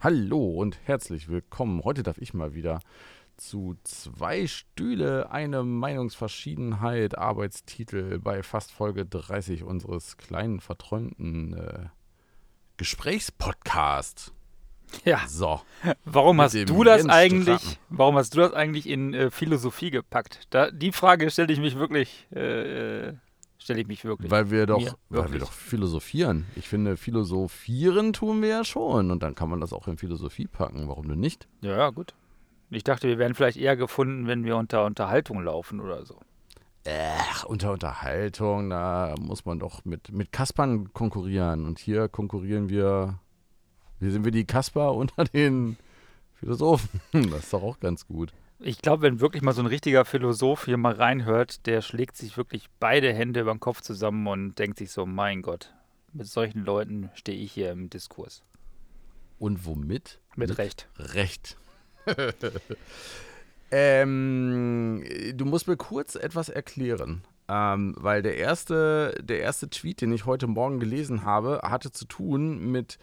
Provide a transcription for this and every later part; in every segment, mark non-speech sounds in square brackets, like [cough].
Hallo und herzlich willkommen. Heute darf ich mal wieder zu zwei Stühle, eine Meinungsverschiedenheit, Arbeitstitel bei fast Folge 30 unseres kleinen, verträumten äh, Gesprächspodcast. Ja. So. Warum hast du das Jens eigentlich? Warum hast du das eigentlich in äh, Philosophie gepackt? Da, die Frage stelle ich mich wirklich. Äh, stelle ich mich wirklich. Weil wir doch, Mir, weil wir doch philosophieren. Ich finde, philosophieren tun wir ja schon. Und dann kann man das auch in Philosophie packen. Warum denn nicht? ja, ja, gut. Ich dachte, wir wären vielleicht eher gefunden, wenn wir unter Unterhaltung laufen oder so. Ach, unter Unterhaltung, da muss man doch mit, mit Kaspern konkurrieren. Und hier konkurrieren wir, hier sind wir die Kasper [laughs] unter den Philosophen. Das ist doch auch ganz gut. Ich glaube, wenn wirklich mal so ein richtiger Philosoph hier mal reinhört, der schlägt sich wirklich beide Hände über den Kopf zusammen und denkt sich so: Mein Gott, mit solchen Leuten stehe ich hier im Diskurs. Und womit? Mit Recht. Recht. [laughs] ähm, du musst mir kurz etwas erklären. Ähm, weil der erste, der erste Tweet, den ich heute Morgen gelesen habe, hatte zu tun mit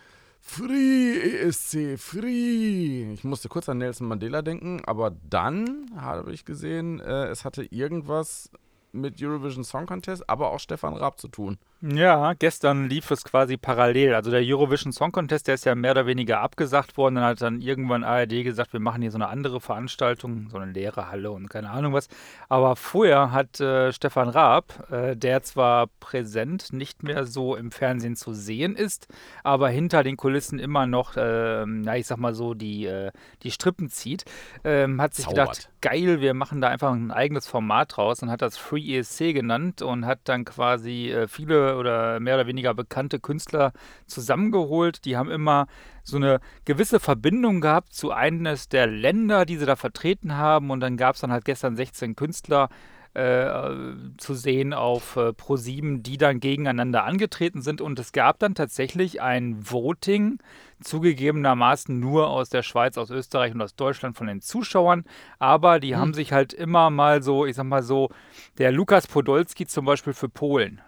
Free ESC, Free. Ich musste kurz an Nelson Mandela denken, aber dann habe ich gesehen, äh, es hatte irgendwas mit Eurovision Song Contest, aber auch Stefan Raab zu tun. Ja, gestern lief es quasi parallel. Also der Eurovision Song Contest, der ist ja mehr oder weniger abgesagt worden. Dann hat dann irgendwann ARD gesagt, wir machen hier so eine andere Veranstaltung, so eine leere Halle und keine Ahnung was. Aber vorher hat äh, Stefan Raab, äh, der zwar präsent nicht mehr so im Fernsehen zu sehen ist, aber hinter den Kulissen immer noch, ähm, na ich sag mal so, die, äh, die Strippen zieht, ähm, hat sich Zaubert. gedacht, geil, wir machen da einfach ein eigenes Format draus und hat das Free ESC genannt und hat dann quasi äh, oder mehr oder weniger bekannte Künstler zusammengeholt. Die haben immer so eine gewisse Verbindung gehabt zu eines der Länder, die sie da vertreten haben und dann gab es dann halt gestern 16 Künstler äh, zu sehen auf äh, Pro7, die dann gegeneinander angetreten sind. Und es gab dann tatsächlich ein Voting, zugegebenermaßen nur aus der Schweiz, aus Österreich und aus Deutschland von den Zuschauern. Aber die haben sich halt immer mal so, ich sag mal so, der Lukas Podolski zum Beispiel für Polen.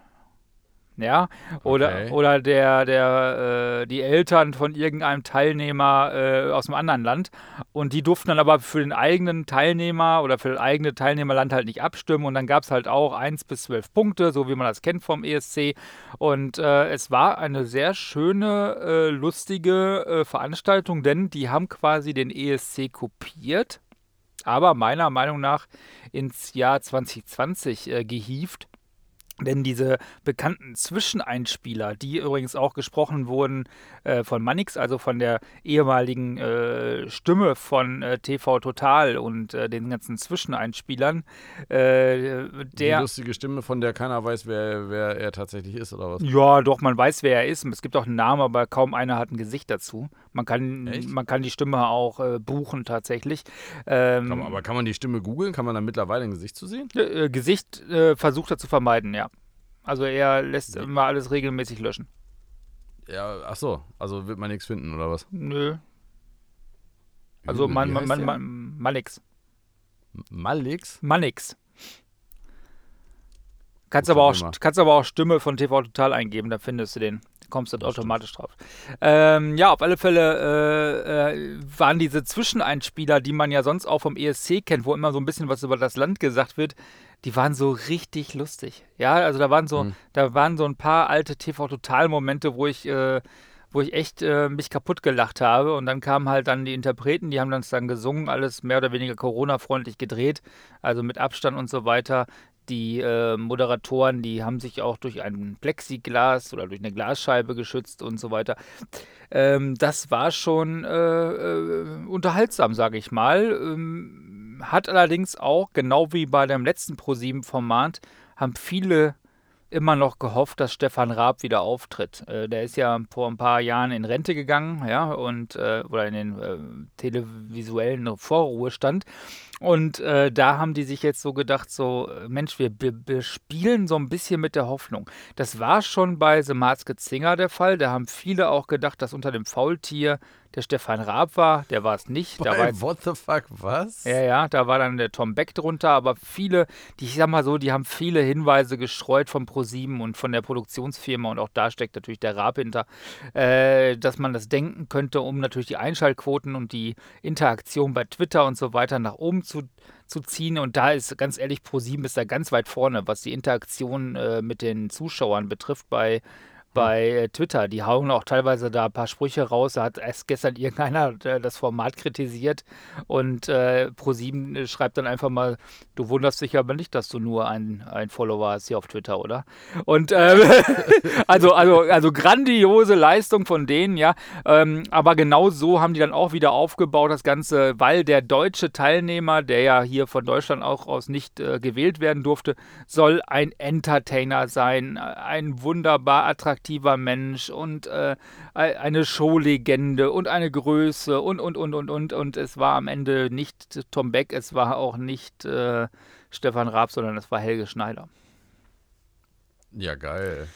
Ja, oder, Okay. oder der, der, äh, die Eltern von irgendeinem Teilnehmer äh, aus einem anderen Land. Und die durften dann aber für den eigenen Teilnehmer oder für das eigene Teilnehmerland halt nicht abstimmen. Und dann gab es halt auch 1 bis 12 Punkte, so wie man das kennt vom ESC. Und äh, es war eine sehr schöne, äh, lustige äh, Veranstaltung, denn die haben quasi den ESC kopiert, aber meiner Meinung nach ins Jahr 2020 äh, gehievt. Denn diese bekannten Zwischeneinspieler, die übrigens auch gesprochen wurden äh, von Mannix, also von der ehemaligen äh, Stimme von äh, TV Total und äh, den ganzen Zwischeneinspielern, äh, Die der. lustige Stimme, von der keiner weiß, wer, wer er tatsächlich ist, oder was? Ja, doch, man weiß, wer er ist. Es gibt auch einen Namen, aber kaum einer hat ein Gesicht dazu. Man kann, Echt? man kann die Stimme auch äh, buchen tatsächlich. Ähm, Kann man, aber kann man die Stimme googeln? Kann man da mittlerweile ein Gesicht zu sehen? äh, Gesicht äh, versucht er zu vermeiden, ja. Also er lässt Nee. immer alles regelmäßig löschen. Ja, ach so. Also wird man nichts finden, oder was? Nö. Also man, wie man, man, der? man, Mannix. Malix? Mannix. Kannst aber, auch, kannst aber auch Stimme von TV Total eingeben, da findest du den. Kommst du automatisch drauf. Ähm, ja, auf alle Fälle äh, äh, waren diese Zwischeneinspieler, die man ja sonst auch vom ESC kennt, wo immer so ein bisschen was über das Land gesagt wird, die waren so richtig lustig. Ja, also da waren so, Hm. da waren so ein paar alte TV Total Momente, wo ich äh, wo ich echt äh, mich kaputt gelacht habe. Und dann kamen halt dann die Interpreten, die haben das dann gesungen, alles mehr oder weniger Corona-freundlich gedreht, also mit Abstand und so weiter. Die äh, Moderatoren, die haben sich auch durch ein Plexiglas oder durch eine Glasscheibe geschützt und so weiter. Ähm, das war schon äh, äh, unterhaltsam, sage ich mal. Ähm, hat allerdings auch, genau wie bei dem letzten ProSieben-Format, haben viele immer noch gehofft, dass Stefan Raab wieder auftritt. Äh, der ist ja vor ein paar Jahren in Rente gegangen, ja, und äh, oder in den äh, televisuellen Vorruhestand. Und äh, da haben die sich jetzt so gedacht, so, äh, Mensch, wir, wir, spielen so ein bisschen mit der Hoffnung. Das war schon bei The Masked Singer der Fall. Da haben viele auch gedacht, dass unter dem Faultier der Stefan Raab war, der war es nicht. Da Bei war, What the fuck, was? ja, ja, da war dann der Tom Beck drunter, aber viele, die, ich sag mal so, die haben viele Hinweise gestreut vom ProSieben und von der Produktionsfirma und auch da steckt natürlich der Raab hinter, äh, dass man das denken könnte, um natürlich die Einschaltquoten und die Interaktion bei Twitter und so weiter nach oben zu, zu ziehen. Und da ist ganz ehrlich, ProSieben ist da ganz weit vorne, was die Interaktion äh, mit den Zuschauern betrifft bei bei äh, Twitter. Die hauen auch teilweise da ein paar Sprüche raus. Da hat erst gestern [laughs] irgendeiner äh, das Format kritisiert und äh, Pro7 schreibt dann einfach mal, du wunderst dich aber nicht, dass du nur ein, ein Follower hast hier auf Twitter, oder? Und ähm, [laughs] also, also, also grandiose Leistung von denen, ja. Ähm, aber genau so haben die dann auch wieder aufgebaut, das Ganze, weil der deutsche Teilnehmer, der ja hier von Deutschland auch aus nicht äh, gewählt werden durfte, soll ein Entertainer sein, ein wunderbar attraktiver Mensch und äh, eine Showlegende und eine Größe und, und, und, und, und. Und es war am Ende nicht Tom Beck, es war auch nicht äh, Stefan Raab, sondern es war Helge Schneider. Ja, geil.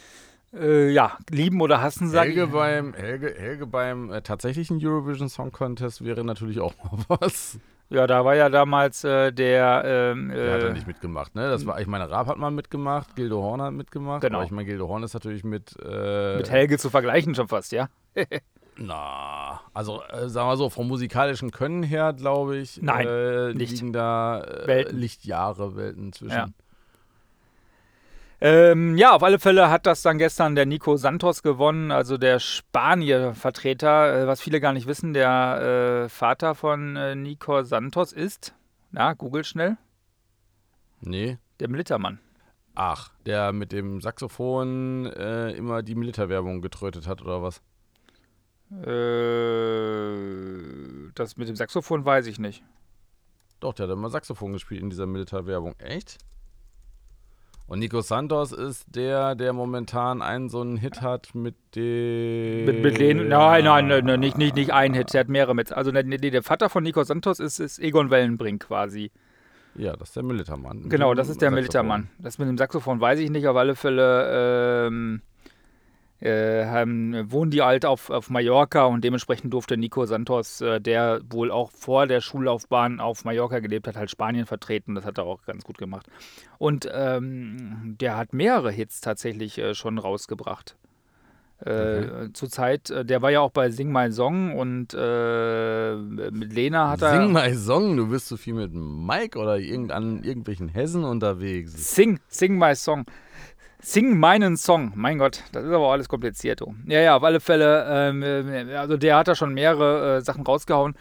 Äh, ja, lieben oder hassen, sage Helge ich. beim, Helge, Helge beim äh, tatsächlichen Eurovision Song Contest wäre natürlich auch mal [laughs] was. Ja, da war ja damals äh, der. Ähm, Der hat äh, ja nicht mitgemacht, ne? Das war, ich meine, Raab hat mal mitgemacht, Gildo Horn hat mitgemacht. Genau. Aber ich meine, Gildo Horn ist natürlich mit. Äh, mit Helge zu vergleichen schon fast, ja? [laughs] Na, also äh, sagen wir so, vom musikalischen Können her, glaube ich, Nein, äh, nicht. liegen da äh. Lichtjahre Welten zwischen. Ja. Ähm, ja, auf alle Fälle hat das dann gestern der Nico Santos gewonnen, also der Spanier-Vertreter. Äh, was viele gar nicht wissen, der äh, Vater von äh, Nico Santos ist, na, google schnell, Nee. der Militermann. Ach, der mit dem Saxophon äh, immer die Militärwerbung getrötet hat, oder was? Äh, das mit dem Saxophon weiß ich nicht. Doch, der hat immer Saxophon gespielt in dieser Militärwerbung. Echt? Und Nico Santos ist der, der momentan einen so einen Hit hat mit dem. Mit, mit Len nein, nein, nein, nein, nicht, nicht, nicht ein Hit, der hat mehrere mit. Also der, der Vater von Nico Santos ist, ist Egon Wellenbrink quasi. Ja, das ist der Militermann. Genau, das ist der. Militermann. Das mit dem Saxophon weiß ich nicht, auf alle Fälle ähm, äh, haben, wohnen die halt auf, auf Mallorca und dementsprechend durfte Nico Santos, äh, der wohl auch vor der Schullaufbahn auf Mallorca gelebt hat, halt Spanien vertreten. Das hat er auch ganz gut gemacht. Und ähm, der hat mehrere Hits tatsächlich äh, schon rausgebracht. Äh, Zurzeit, äh, der war ja auch bei Sing My Song und äh, mit Lena hat er. Sing my song, du bist so viel mit Mike oder irgend an irgendwelchen Hessen unterwegs. Sing, sing my song. Sing meinen Song. Mein Gott, das ist aber alles kompliziert. Du. Ja, ja, auf alle Fälle. Ähm, äh, also der hat da schon mehrere äh, Sachen rausgehauen.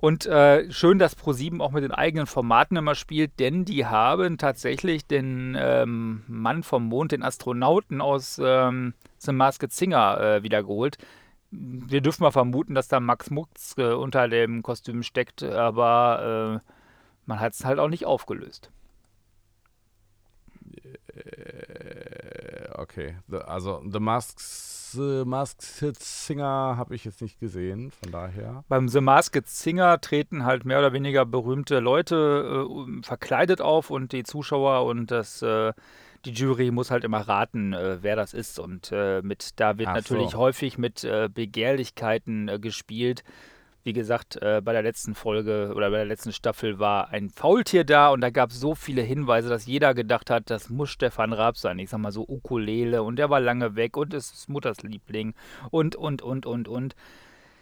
Und äh, schön, dass Pro7 auch mit den eigenen Formaten immer spielt, denn die haben tatsächlich den ähm, Mann vom Mond, den Astronauten aus ähm, The Masked Singer äh, wiedergeholt. Wir dürfen mal vermuten, dass da Max Mutz äh, unter dem Kostüm steckt, aber äh, man hat es halt auch nicht aufgelöst. Äh, okay. The, also The Masked, The Masked Singer habe ich jetzt nicht gesehen, von daher. Beim The Masked Singer treten halt mehr oder weniger berühmte Leute äh, verkleidet auf und die Zuschauer und das, äh, die Jury muss halt immer raten, äh, wer das ist. Und äh, mit da wird Ach natürlich so. häufig mit äh, Begehrlichkeiten äh, gespielt. Wie gesagt, äh, bei der letzten Folge oder bei der letzten Staffel war ein Faultier da und da gab es so viele Hinweise, dass jeder gedacht hat, das muss Stefan Raab sein. Ich sag mal so Ukulele und der war lange weg und es ist Mutters Liebling und, und, und, und, und.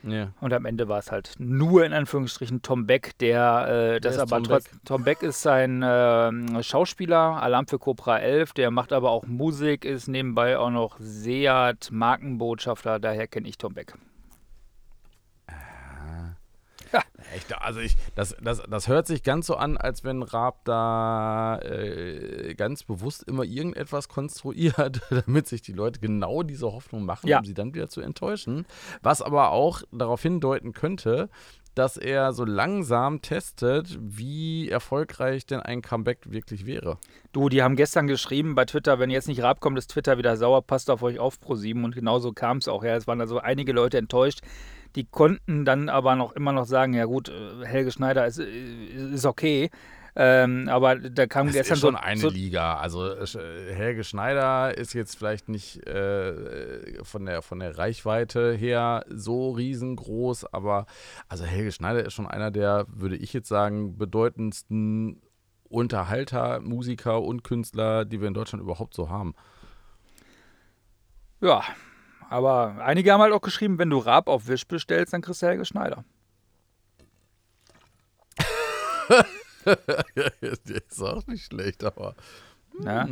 Ja. Und am Ende war es halt nur in Anführungsstrichen Tom Beck, der äh, das aber Tom trotz. Tom Beck ist ein ähm, Schauspieler, Alarm für Cobra 11, der macht aber auch Musik, ist nebenbei auch noch Seat Markenbotschafter, daher kenne ich Tom Beck. [laughs] Echt, also ich, das, das, das hört sich ganz so an, als wenn Raab da äh, ganz bewusst immer irgendetwas konstruiert, [laughs] damit sich die Leute genau diese Hoffnung machen, Ja. um sie dann wieder zu enttäuschen. Was aber auch darauf hindeuten könnte, dass er so langsam testet, wie erfolgreich denn ein Comeback wirklich wäre. Du, die haben gestern geschrieben bei Twitter, wenn jetzt nicht Raab kommt, ist Twitter wieder sauer, passt auf euch auf, Pro7. Und genauso kam es auch. Ja, es waren also einige Leute enttäuscht. Die konnten dann aber noch immer noch sagen, ja gut, äh, Helge Schneider ist, äh, ist okay. Ähm, aber da kam das gestern ist schon so, eine so Liga. Also äh, Helge Schneider ist jetzt vielleicht nicht äh, von, der, von der Reichweite her so riesengroß, aber also Helge Schneider ist schon einer der, würde ich jetzt sagen, bedeutendsten Unterhalter, Musiker und Künstler, die wir in Deutschland überhaupt so haben. Ja, aber einige haben halt auch geschrieben, wenn du Raab auf Wisch bestellst, dann kriegst du Helge Schneider. [laughs] ist auch nicht schlecht, aber. Ja.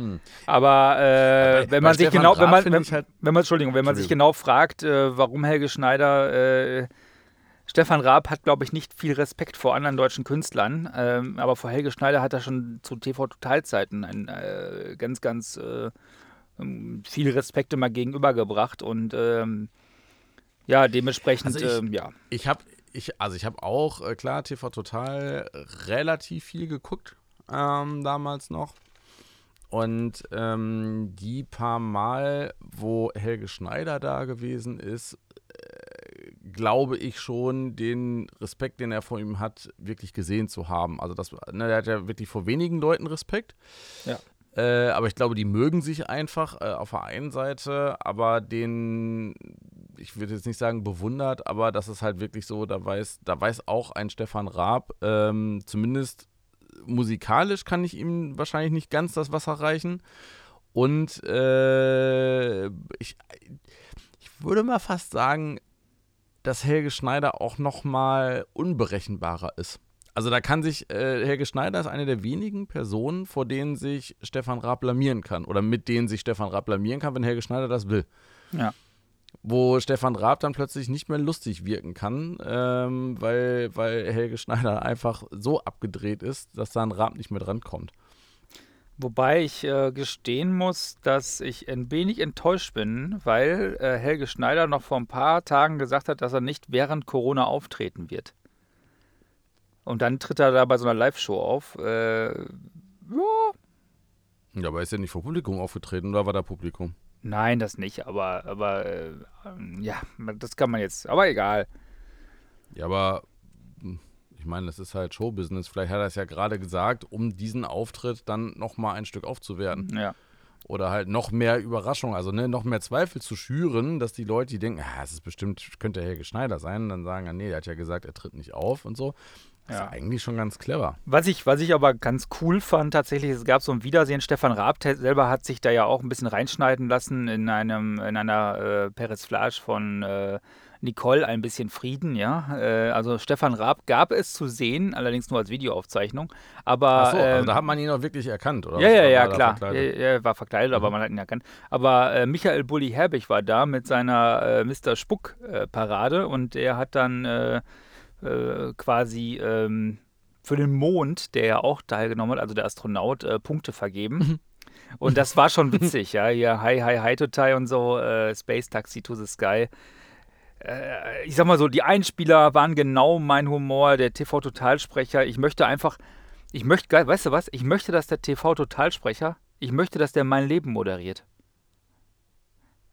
Aber, äh, wenn man sich Stefan genau, Raab wenn man, wenn, halt- wenn man, Entschuldigung, wenn man sich genau fragt, äh, warum Helge Schneider, äh, Stefan Raab hat, glaube ich, nicht viel Respekt vor anderen deutschen Künstlern, ähm, aber vor Helge Schneider hat er schon zu TV-Totalzeiten ein äh, ganz, ganz äh, viel Respekt immer gegenübergebracht und ähm, ja, dementsprechend, Also ich- ähm, ja. Ich habe, ich, also ich habe auch, äh, klar, TV Total relativ viel geguckt, ähm, damals noch. Und ähm, die paar Mal, wo Helge Schneider da gewesen ist, äh, glaube ich schon, den Respekt, den er vor ihm hat, wirklich gesehen zu haben. Also das, ne, der hat ja wirklich vor wenigen Leuten Respekt. Ja. Äh, aber ich glaube, die mögen sich einfach äh, auf der einen Seite, aber den, ich würde jetzt nicht sagen bewundert, aber das ist halt wirklich so, da weiß, da weiß auch ein Stefan Raab, ähm, zumindest musikalisch kann ich ihm wahrscheinlich nicht ganz das Wasser reichen. Und äh, ich, ich würde mal fast sagen, dass Helge Schneider auch noch mal unberechenbarer ist. Also da kann sich, äh, Helge Schneider ist eine der wenigen Personen, vor denen sich Stefan Raab blamieren kann. Oder mit denen sich Stefan Raab blamieren kann, wenn Helge Schneider das will. Ja. Wo Stefan Raab dann plötzlich nicht mehr lustig wirken kann, ähm, weil, weil Helge Schneider einfach so abgedreht ist, dass da ein Raab nicht mehr drankommt. Wobei ich äh, gestehen muss, dass ich ein wenig enttäuscht bin, weil äh, Helge Schneider noch vor ein paar Tagen gesagt hat, dass er nicht während Corona auftreten wird. Und dann tritt er da bei so einer Live-Show auf. Äh, ja, Ja, aber ist ja nicht vor Publikum aufgetreten, oder war da Publikum? nein, das nicht, aber, aber äh, ja, das kann man jetzt, aber egal. Ja, aber hm, ich meine, das ist halt Showbusiness. Vielleicht hat er es ja gerade gesagt, um diesen Auftritt dann nochmal ein Stück aufzuwerten. Ja. Oder halt noch mehr Überraschung, also ne, noch mehr Zweifel zu schüren, dass die Leute, die denken, ah, es ist bestimmt, könnte Helge Schneider sein, dann sagen, ah, nee, der hat ja gesagt, er tritt nicht auf und so. Das Ja. ist eigentlich schon ganz clever. Was ich, was ich aber ganz cool fand, tatsächlich, es gab so ein Wiedersehen. Stefan Raab selber hat sich da ja auch ein bisschen reinschneiden lassen in einem, in einer äh, Peresflage von äh, Nicole, ein bisschen Frieden, ja. Äh, also Stefan Raab gab es zu sehen, allerdings nur als Videoaufzeichnung. Aber Achso, also ähm, da hat man ihn auch wirklich erkannt, oder? ja, ja, ja, klar. verkleidet? Er, er war verkleidet, aber Mhm. man hat ihn erkannt. Aber äh, Michael Bulli Herbig war da mit seiner äh, Mr. Spuck-Parade und er hat dann äh, quasi ähm, für den Mond, der ja auch teilgenommen hat, also der Astronaut, äh, Punkte vergeben. Und das war schon [laughs] witzig, ja. Hier Hi, Hi, Hi to Tai und so, äh, Space Taxi to the Sky. Äh, ich sag mal so, die Einspieler waren genau mein Humor, der TV-Totalsprecher. Ich möchte einfach, ich möchte, geil, weißt du was? Ich möchte, dass der TV-Totalsprecher, ich möchte, dass der mein Leben moderiert.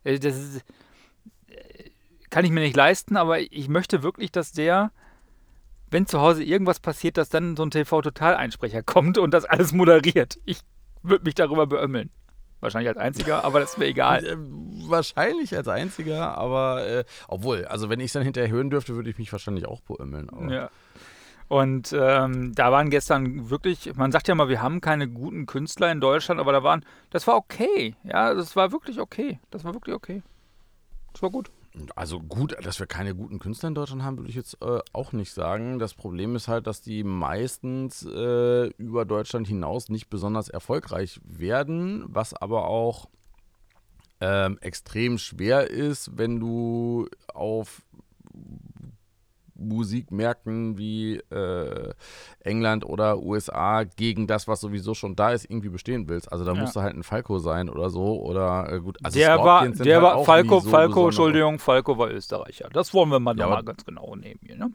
Äh, Das ist, äh, kann ich mir nicht leisten, aber ich möchte wirklich, dass der, wenn zu Hause irgendwas passiert, dass dann so ein TV-Total-Einsprecher [laughs] kommt und das alles moderiert. Ich würde mich darüber beömmeln. Wahrscheinlich als einziger, aber das ist mir egal. [laughs] Äh, wahrscheinlich als einziger, aber äh, obwohl, also wenn ich es dann hinterher hören dürfte, würde ich mich wahrscheinlich auch beömmeln. Ja. Und ähm, da waren gestern wirklich, man sagt ja mal, wir haben keine guten Künstler in Deutschland, aber da waren, das war okay. Ja, das war wirklich okay. Das war wirklich okay. Das war gut. Also gut, dass wir keine guten Künstler in Deutschland haben, würde ich jetzt äh, auch nicht sagen. Das Problem ist halt, dass die meistens äh, über Deutschland hinaus nicht besonders erfolgreich werden, was aber auch ähm, extrem schwer ist, wenn du auf Musikmärkten wie äh, England oder USA gegen das, was sowieso schon da ist, irgendwie bestehen willst. Also da Ja. musst du halt ein Falco sein oder so oder äh, gut. Also der war, Scorpions sind der halt war, auch Falco, so Falco, Entschuldigung, Falco war Österreicher. Das wollen wir mal Ja, nochmal ganz genau nehmen hier, ne?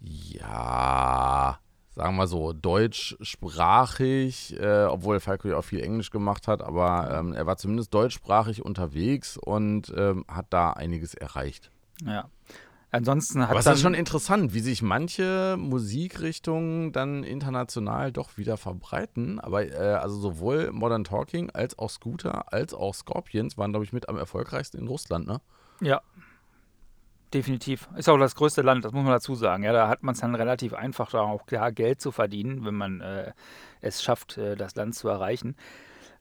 Ja, sagen wir so, deutschsprachig, äh, obwohl Falco ja auch viel Englisch gemacht hat, aber ähm, er war zumindest deutschsprachig unterwegs und ähm, hat da einiges erreicht. Ja. Ansonsten hat Aber ist schon interessant, wie sich manche Musikrichtungen dann international doch wieder verbreiten. Aber äh, also sowohl Modern Talking als auch Scooter als auch Scorpions waren, glaube ich, mit am erfolgreichsten in Russland, ne? Ja. Definitiv. Ist auch das größte Land, das muss man dazu sagen. Ja, da hat man es dann relativ einfach, da auch klar Geld zu verdienen, wenn man äh, es schafft, äh, das Land zu erreichen.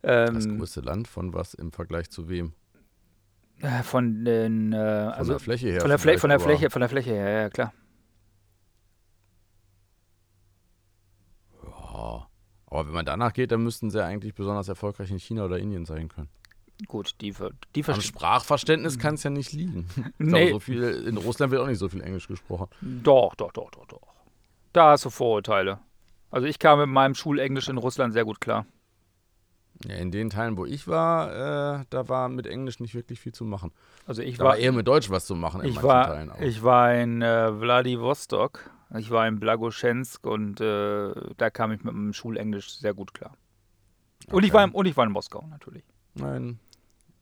Das Ähm, größte Land von was im Vergleich zu wem? Äh, von den, äh, Von also der Fläche her. von der, Flä von der Fläche, von der Fläche her, ja, klar. Aber, ja. aber wenn man danach geht, dann müssten sie ja eigentlich besonders erfolgreich in China oder Indien sein können. Gut, die, die Am. Sprachverständnis kann es ja nicht liegen. [laughs] Ich glaube, Nee, so viel, in Russland wird auch nicht so viel Englisch gesprochen. doch, doch, doch, doch, doch. Da hast du Vorurteile. Also ich kam mit meinem Schulenglisch in Russland sehr gut klar. Ja, in den Teilen, wo ich war, äh, da war mit Englisch nicht wirklich viel zu machen. Also ich Da war, war eher mit Deutsch was zu machen in ich manchen war, Teilen auch. ich war in äh, Vladivostok, ich war in Blagoschensk und äh, da kam ich mit dem Schulenglisch sehr gut klar. Und, ich Okay. war im, und ich war in Moskau natürlich. Nein.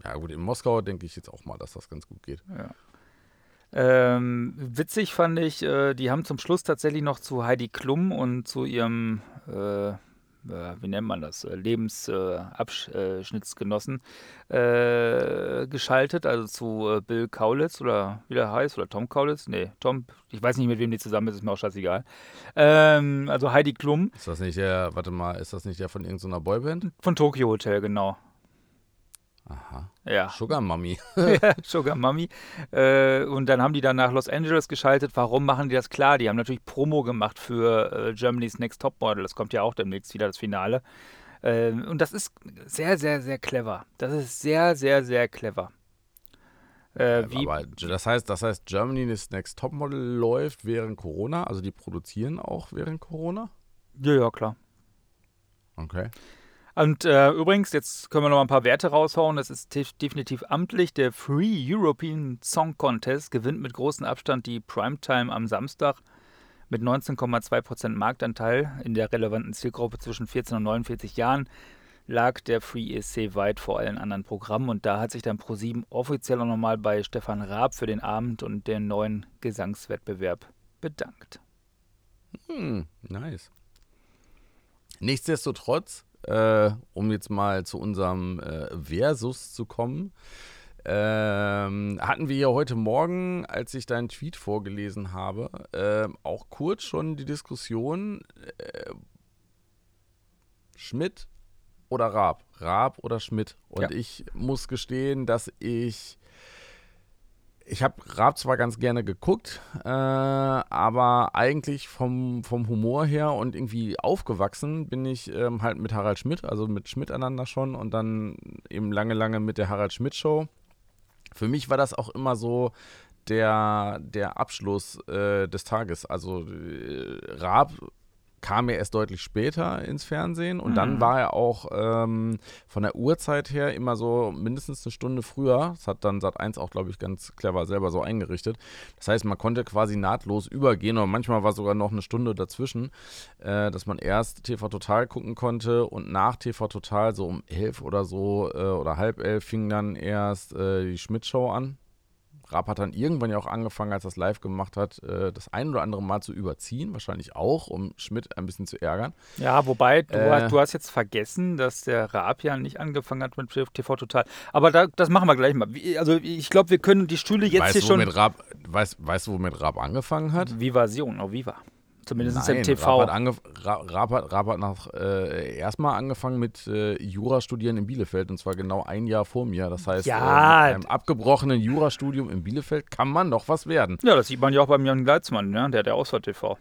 Ja gut, in Moskau denke ich jetzt auch mal, dass das ganz gut geht. Ja. Ähm, witzig fand ich, äh, die haben zum Schluss tatsächlich noch zu Heidi Klum und zu ihrem, äh, wie nennt man das, äh, Lebensabschnittsgenossen äh, geschaltet, also zu äh, Bill Kaulitz oder wie der heißt, oder Tom Kaulitz? Nee, Tom, ich weiß nicht, mit wem die zusammen ist, ist mir auch scheißegal. Ähm, also Heidi Klum Ist das nicht der, warte mal, ist das nicht der von irgendeiner Boyband? von Tokyo Hotel, genau. Ja. Sugar Mummy. [laughs] [laughs] Ja, Sugar Mummy. Äh, und dann haben die dann nach Los Angeles geschaltet. Warum machen die das klar? Die haben natürlich Promo gemacht für äh, Germany's Next Topmodel. Das kommt ja auch demnächst wieder, das Finale. Äh, und das ist sehr, sehr, sehr clever. Das ist sehr, sehr, sehr clever. Äh, wie, Aber das heißt, das heißt, Germany's Next Topmodel läuft während Corona, also die produzieren auch während Corona? ja, ja, klar. Okay. Und äh, übrigens, jetzt können wir noch ein paar Werte raushauen. Das ist def- definitiv amtlich. Der Free European Song Contest gewinnt mit großem Abstand die Primetime am Samstag mit 19,2% Marktanteil. In der relevanten Zielgruppe zwischen 14 und 49 Jahren lag der Free ESC weit vor allen anderen Programmen. Und da hat sich dann ProSieben offiziell auch nochmal bei Stefan Raab für den Abend und den neuen Gesangswettbewerb bedankt. Hm, nice. Nichtsdestotrotz, äh, um jetzt mal zu unserem äh, Versus zu kommen, ähm, hatten wir ja heute Morgen, als ich deinen Tweet vorgelesen habe, äh, auch kurz schon die Diskussion äh, Schmidt oder Raab, Raab oder Schmidt. Und Ja. ich muss gestehen, dass ich ich habe Raab zwar ganz gerne geguckt, äh, aber eigentlich vom, vom Humor her und irgendwie aufgewachsen bin ich ähm, halt mit Harald Schmidt, also mit Schmidt einander schon und dann eben lange, lange mit der Harald Schmidt Show. Für mich war das auch immer so der, der Abschluss äh, des Tages. Also äh, Raab kam ja erst deutlich später ins Fernsehen und dann Mhm. war er auch ähm, von der Uhrzeit her immer so mindestens eine Stunde früher. Das hat dann Sat1 auch, glaube ich, ganz clever selber so eingerichtet. Das heißt, man konnte quasi nahtlos übergehen und manchmal war sogar noch eine Stunde dazwischen, äh, dass man erst TV Total gucken konnte und nach TV Total so um elf oder so äh, oder halb elf fing dann erst äh, die Schmidt-Show an. Raab hat dann irgendwann ja auch angefangen, als er es live gemacht hat, äh, das ein oder andere Mal zu überziehen, wahrscheinlich auch, um Schmidt ein bisschen zu ärgern. Ja, wobei, du, Äh. hast, du hast jetzt vergessen, dass der Raab ja nicht angefangen hat mit TV Total. Aber da, das machen wir gleich mal. Also ich glaube, wir können die Stühle jetzt weißt, hier schon. Raab, weißt, du, womit Raab angefangen hat? Vivasion, oh Viva. Zumindest Nein, im TV. Raab hat, Raab hat, nach, äh, erstmal angefangen mit äh, Jurastudieren in Bielefeld und zwar genau ein Jahr vor mir. Das heißt, Ja. äh, mit einem abgebrochenen Jurastudium in Bielefeld kann man noch was werden. ja, das sieht man ja auch beim Jan Gleitzmann, ne? der hat ja Ausfahrt TV.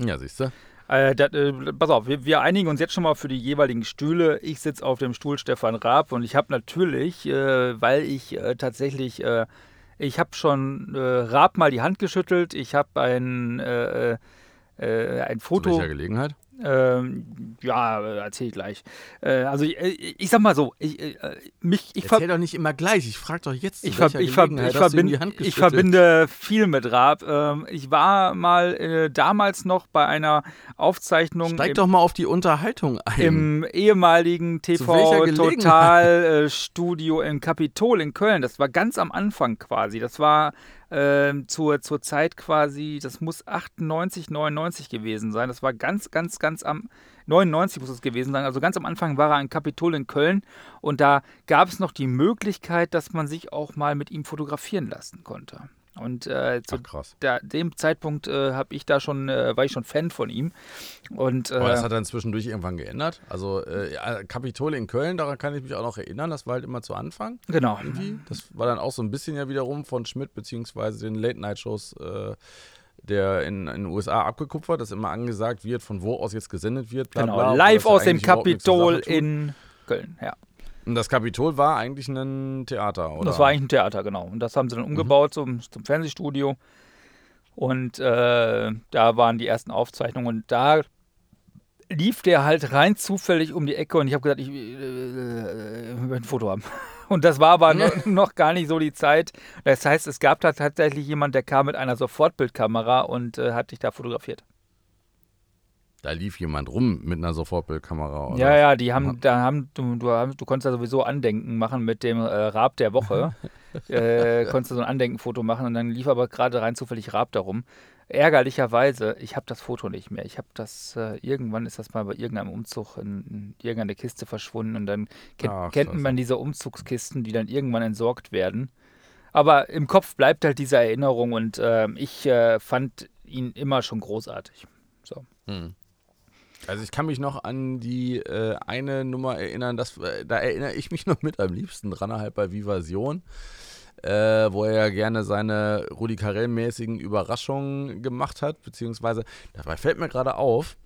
Ja, siehst du? Äh, dat, äh, pass auf, wir, wir einigen uns jetzt schon mal für die jeweiligen Stühle. Ich sitze auf dem Stuhl Stefan Raab und ich habe natürlich, äh, weil ich äh, tatsächlich, äh, ich habe schon äh, Raab mal die Hand geschüttelt. Ich habe ein, äh, äh, ein Zu Foto. welcher Gelegenheit? Ähm, ja, erzähl ich gleich. Äh, also ich, ich sag mal so, ich, äh, mich, ich, Erzähl doch nicht immer gleich. Ich frage doch jetzt, zu ich, ver welcher ich, ver Gelegenheit ich, verbinde, viel mit Raab. Ähm, ich war mal äh, damals noch bei einer Aufzeichnung Steig im, doch mal auf die Unterhaltung ein. im ehemaligen TV? Total äh, Studio im Kapitol in Köln. Das war ganz am Anfang quasi. Das war äh, zur, zur Zeit quasi, das muss 98, 99 gewesen sein. Das war ganz, ganz, ganz am 99 muss es gewesen sein. Also ganz am Anfang war er ein Kapitol in Köln und da gab es noch die Möglichkeit, dass man sich auch mal mit ihm fotografieren lassen konnte. Und äh, zu Ach, der, dem Zeitpunkt äh, habe ich da schon, äh, war ich schon Fan von ihm. Und, Aber das äh, hat dann zwischendurch irgendwann geändert. Also äh, Kapitol in Köln, daran kann ich mich auch noch erinnern. Das war halt immer zu Anfang. genau. Irgendwie. Das war dann auch so ein bisschen ja wiederum von Schmidt beziehungsweise den Late-Night-Shows äh, der in, in den USA abgekupfert, dass immer angesagt wird, von wo aus jetzt gesendet wird. Bla, Genau, bla, live aus dem Kapitol in Köln, ja. Und das Kapitol war eigentlich ein Theater, oder? Das war eigentlich ein Theater, genau. Und das haben sie dann umgebaut zum, zum Fernsehstudio. Und äh, da waren die ersten Aufzeichnungen. Und da lief der halt rein zufällig um die Ecke und ich habe gesagt, ich äh, äh, will ein Foto haben. [laughs] Und das war aber noch, noch gar nicht so die Zeit. Das heißt, es gab da tatsächlich jemand, der kam mit einer Sofortbildkamera und äh, hat dich da fotografiert. Da lief jemand rum mit einer Sofortbildkamera. Ja, ja, die haben, Ja. da haben, du, du, du konntest da sowieso Andenken machen mit dem äh, Rab der Woche. [laughs] äh, konntest du so ein Andenkenfoto machen und dann lief aber gerade rein zufällig Rab darum. Ärgerlicherweise, ich habe das Foto nicht mehr. Ich habe das, äh, irgendwann ist das mal bei irgendeinem Umzug in, in irgendeine Kiste verschwunden und dann kennt, Ach, kennt man diese Umzugskisten, die dann irgendwann entsorgt werden. Aber im Kopf bleibt halt diese Erinnerung und ähm, ich äh, fand ihn immer schon großartig. So. Hm. Also ich kann mich noch an die äh, eine Nummer erinnern, das, äh, da erinnere ich mich [laughs] noch mit am liebsten dran, halt bei Vivasion, äh, wo er ja gerne seine Rudi Carell-mäßigen Überraschungen gemacht hat, beziehungsweise, dabei fällt mir gerade auf,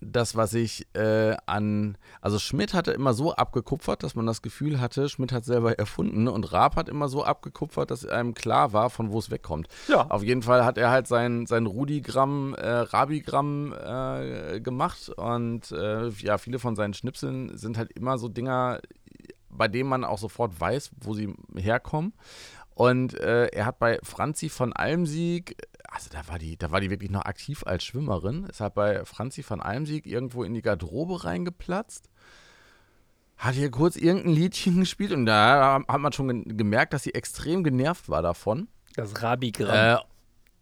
das, was ich äh, an, also Schmidt hatte immer so abgekupfert, dass man das Gefühl hatte, Schmidt hat selber erfunden und Raab hat immer so abgekupfert, dass einem klar war, von wo es wegkommt. Ja, Auf jeden Fall hat er halt sein, sein Rudigramm, äh, Rabigramm äh, gemacht und äh, ja, viele von seinen Schnipseln sind halt immer so Dinger, bei denen man auch sofort weiß, wo sie herkommen. Und äh, er hat bei Franzi von Almsieg, also da war die, da war die wirklich noch aktiv als Schwimmerin, ist halt bei Franzi von Almsieg irgendwo in die Garderobe reingeplatzt. Hat hier kurz irgendein Liedchen [laughs] gespielt und da hat man schon ge- gemerkt, dass sie extrem genervt war davon. das Rabigramm. Äh,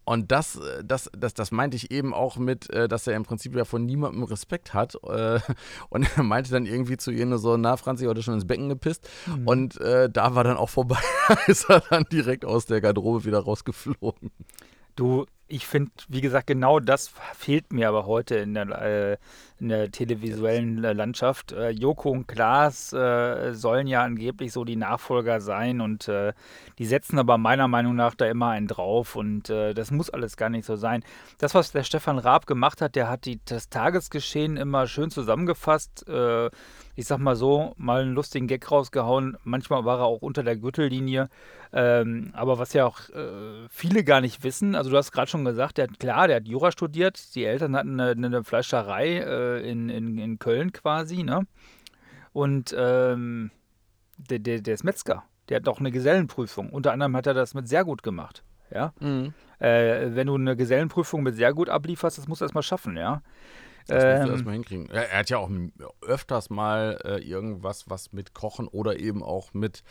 und das, äh, das, das, das meinte ich eben auch mit, äh, dass er im Prinzip ja von niemandem Respekt hat. Äh, [laughs] und er meinte dann irgendwie zu ihr nur so, na Franzi, heute schon ins Becken gepisst. Mhm. Und äh, da war dann auch vorbei, [laughs] ist er dann direkt aus der Garderobe wieder rausgeflogen. Du, ich finde, wie gesagt, genau das fehlt mir aber heute in der, äh, in der televisuellen äh, Landschaft. Äh, Joko und Klaas äh, sollen ja angeblich so die Nachfolger sein und äh, die setzen aber meiner Meinung nach da immer einen drauf und äh, das muss alles gar nicht so sein. Das, was der Stefan Raab gemacht hat, der hat die, das Tagesgeschehen immer schön zusammengefasst. Ich sag mal so, mal einen lustigen Gag rausgehauen. Manchmal war er auch unter der Gürtellinie. Ähm, aber was ja auch äh, viele gar nicht wissen, also du hast gerade schon gesagt, der hat, klar, der hat Jura studiert, die Eltern hatten eine, eine Fleischerei äh, in, in, in Köln quasi, ne? Und ähm, der, der, der ist Metzger. Der hat auch eine Gesellenprüfung. Unter anderem hat er das mit sehr gut gemacht. Ja. Äh, wenn du eine Gesellenprüfung mit sehr gut ablieferst, das musst du erstmal schaffen, ja. Das musst du Ähm, erstmal hinkriegen. Er, er hat ja auch öfters mal äh, irgendwas, was mit Kochen oder eben auch mit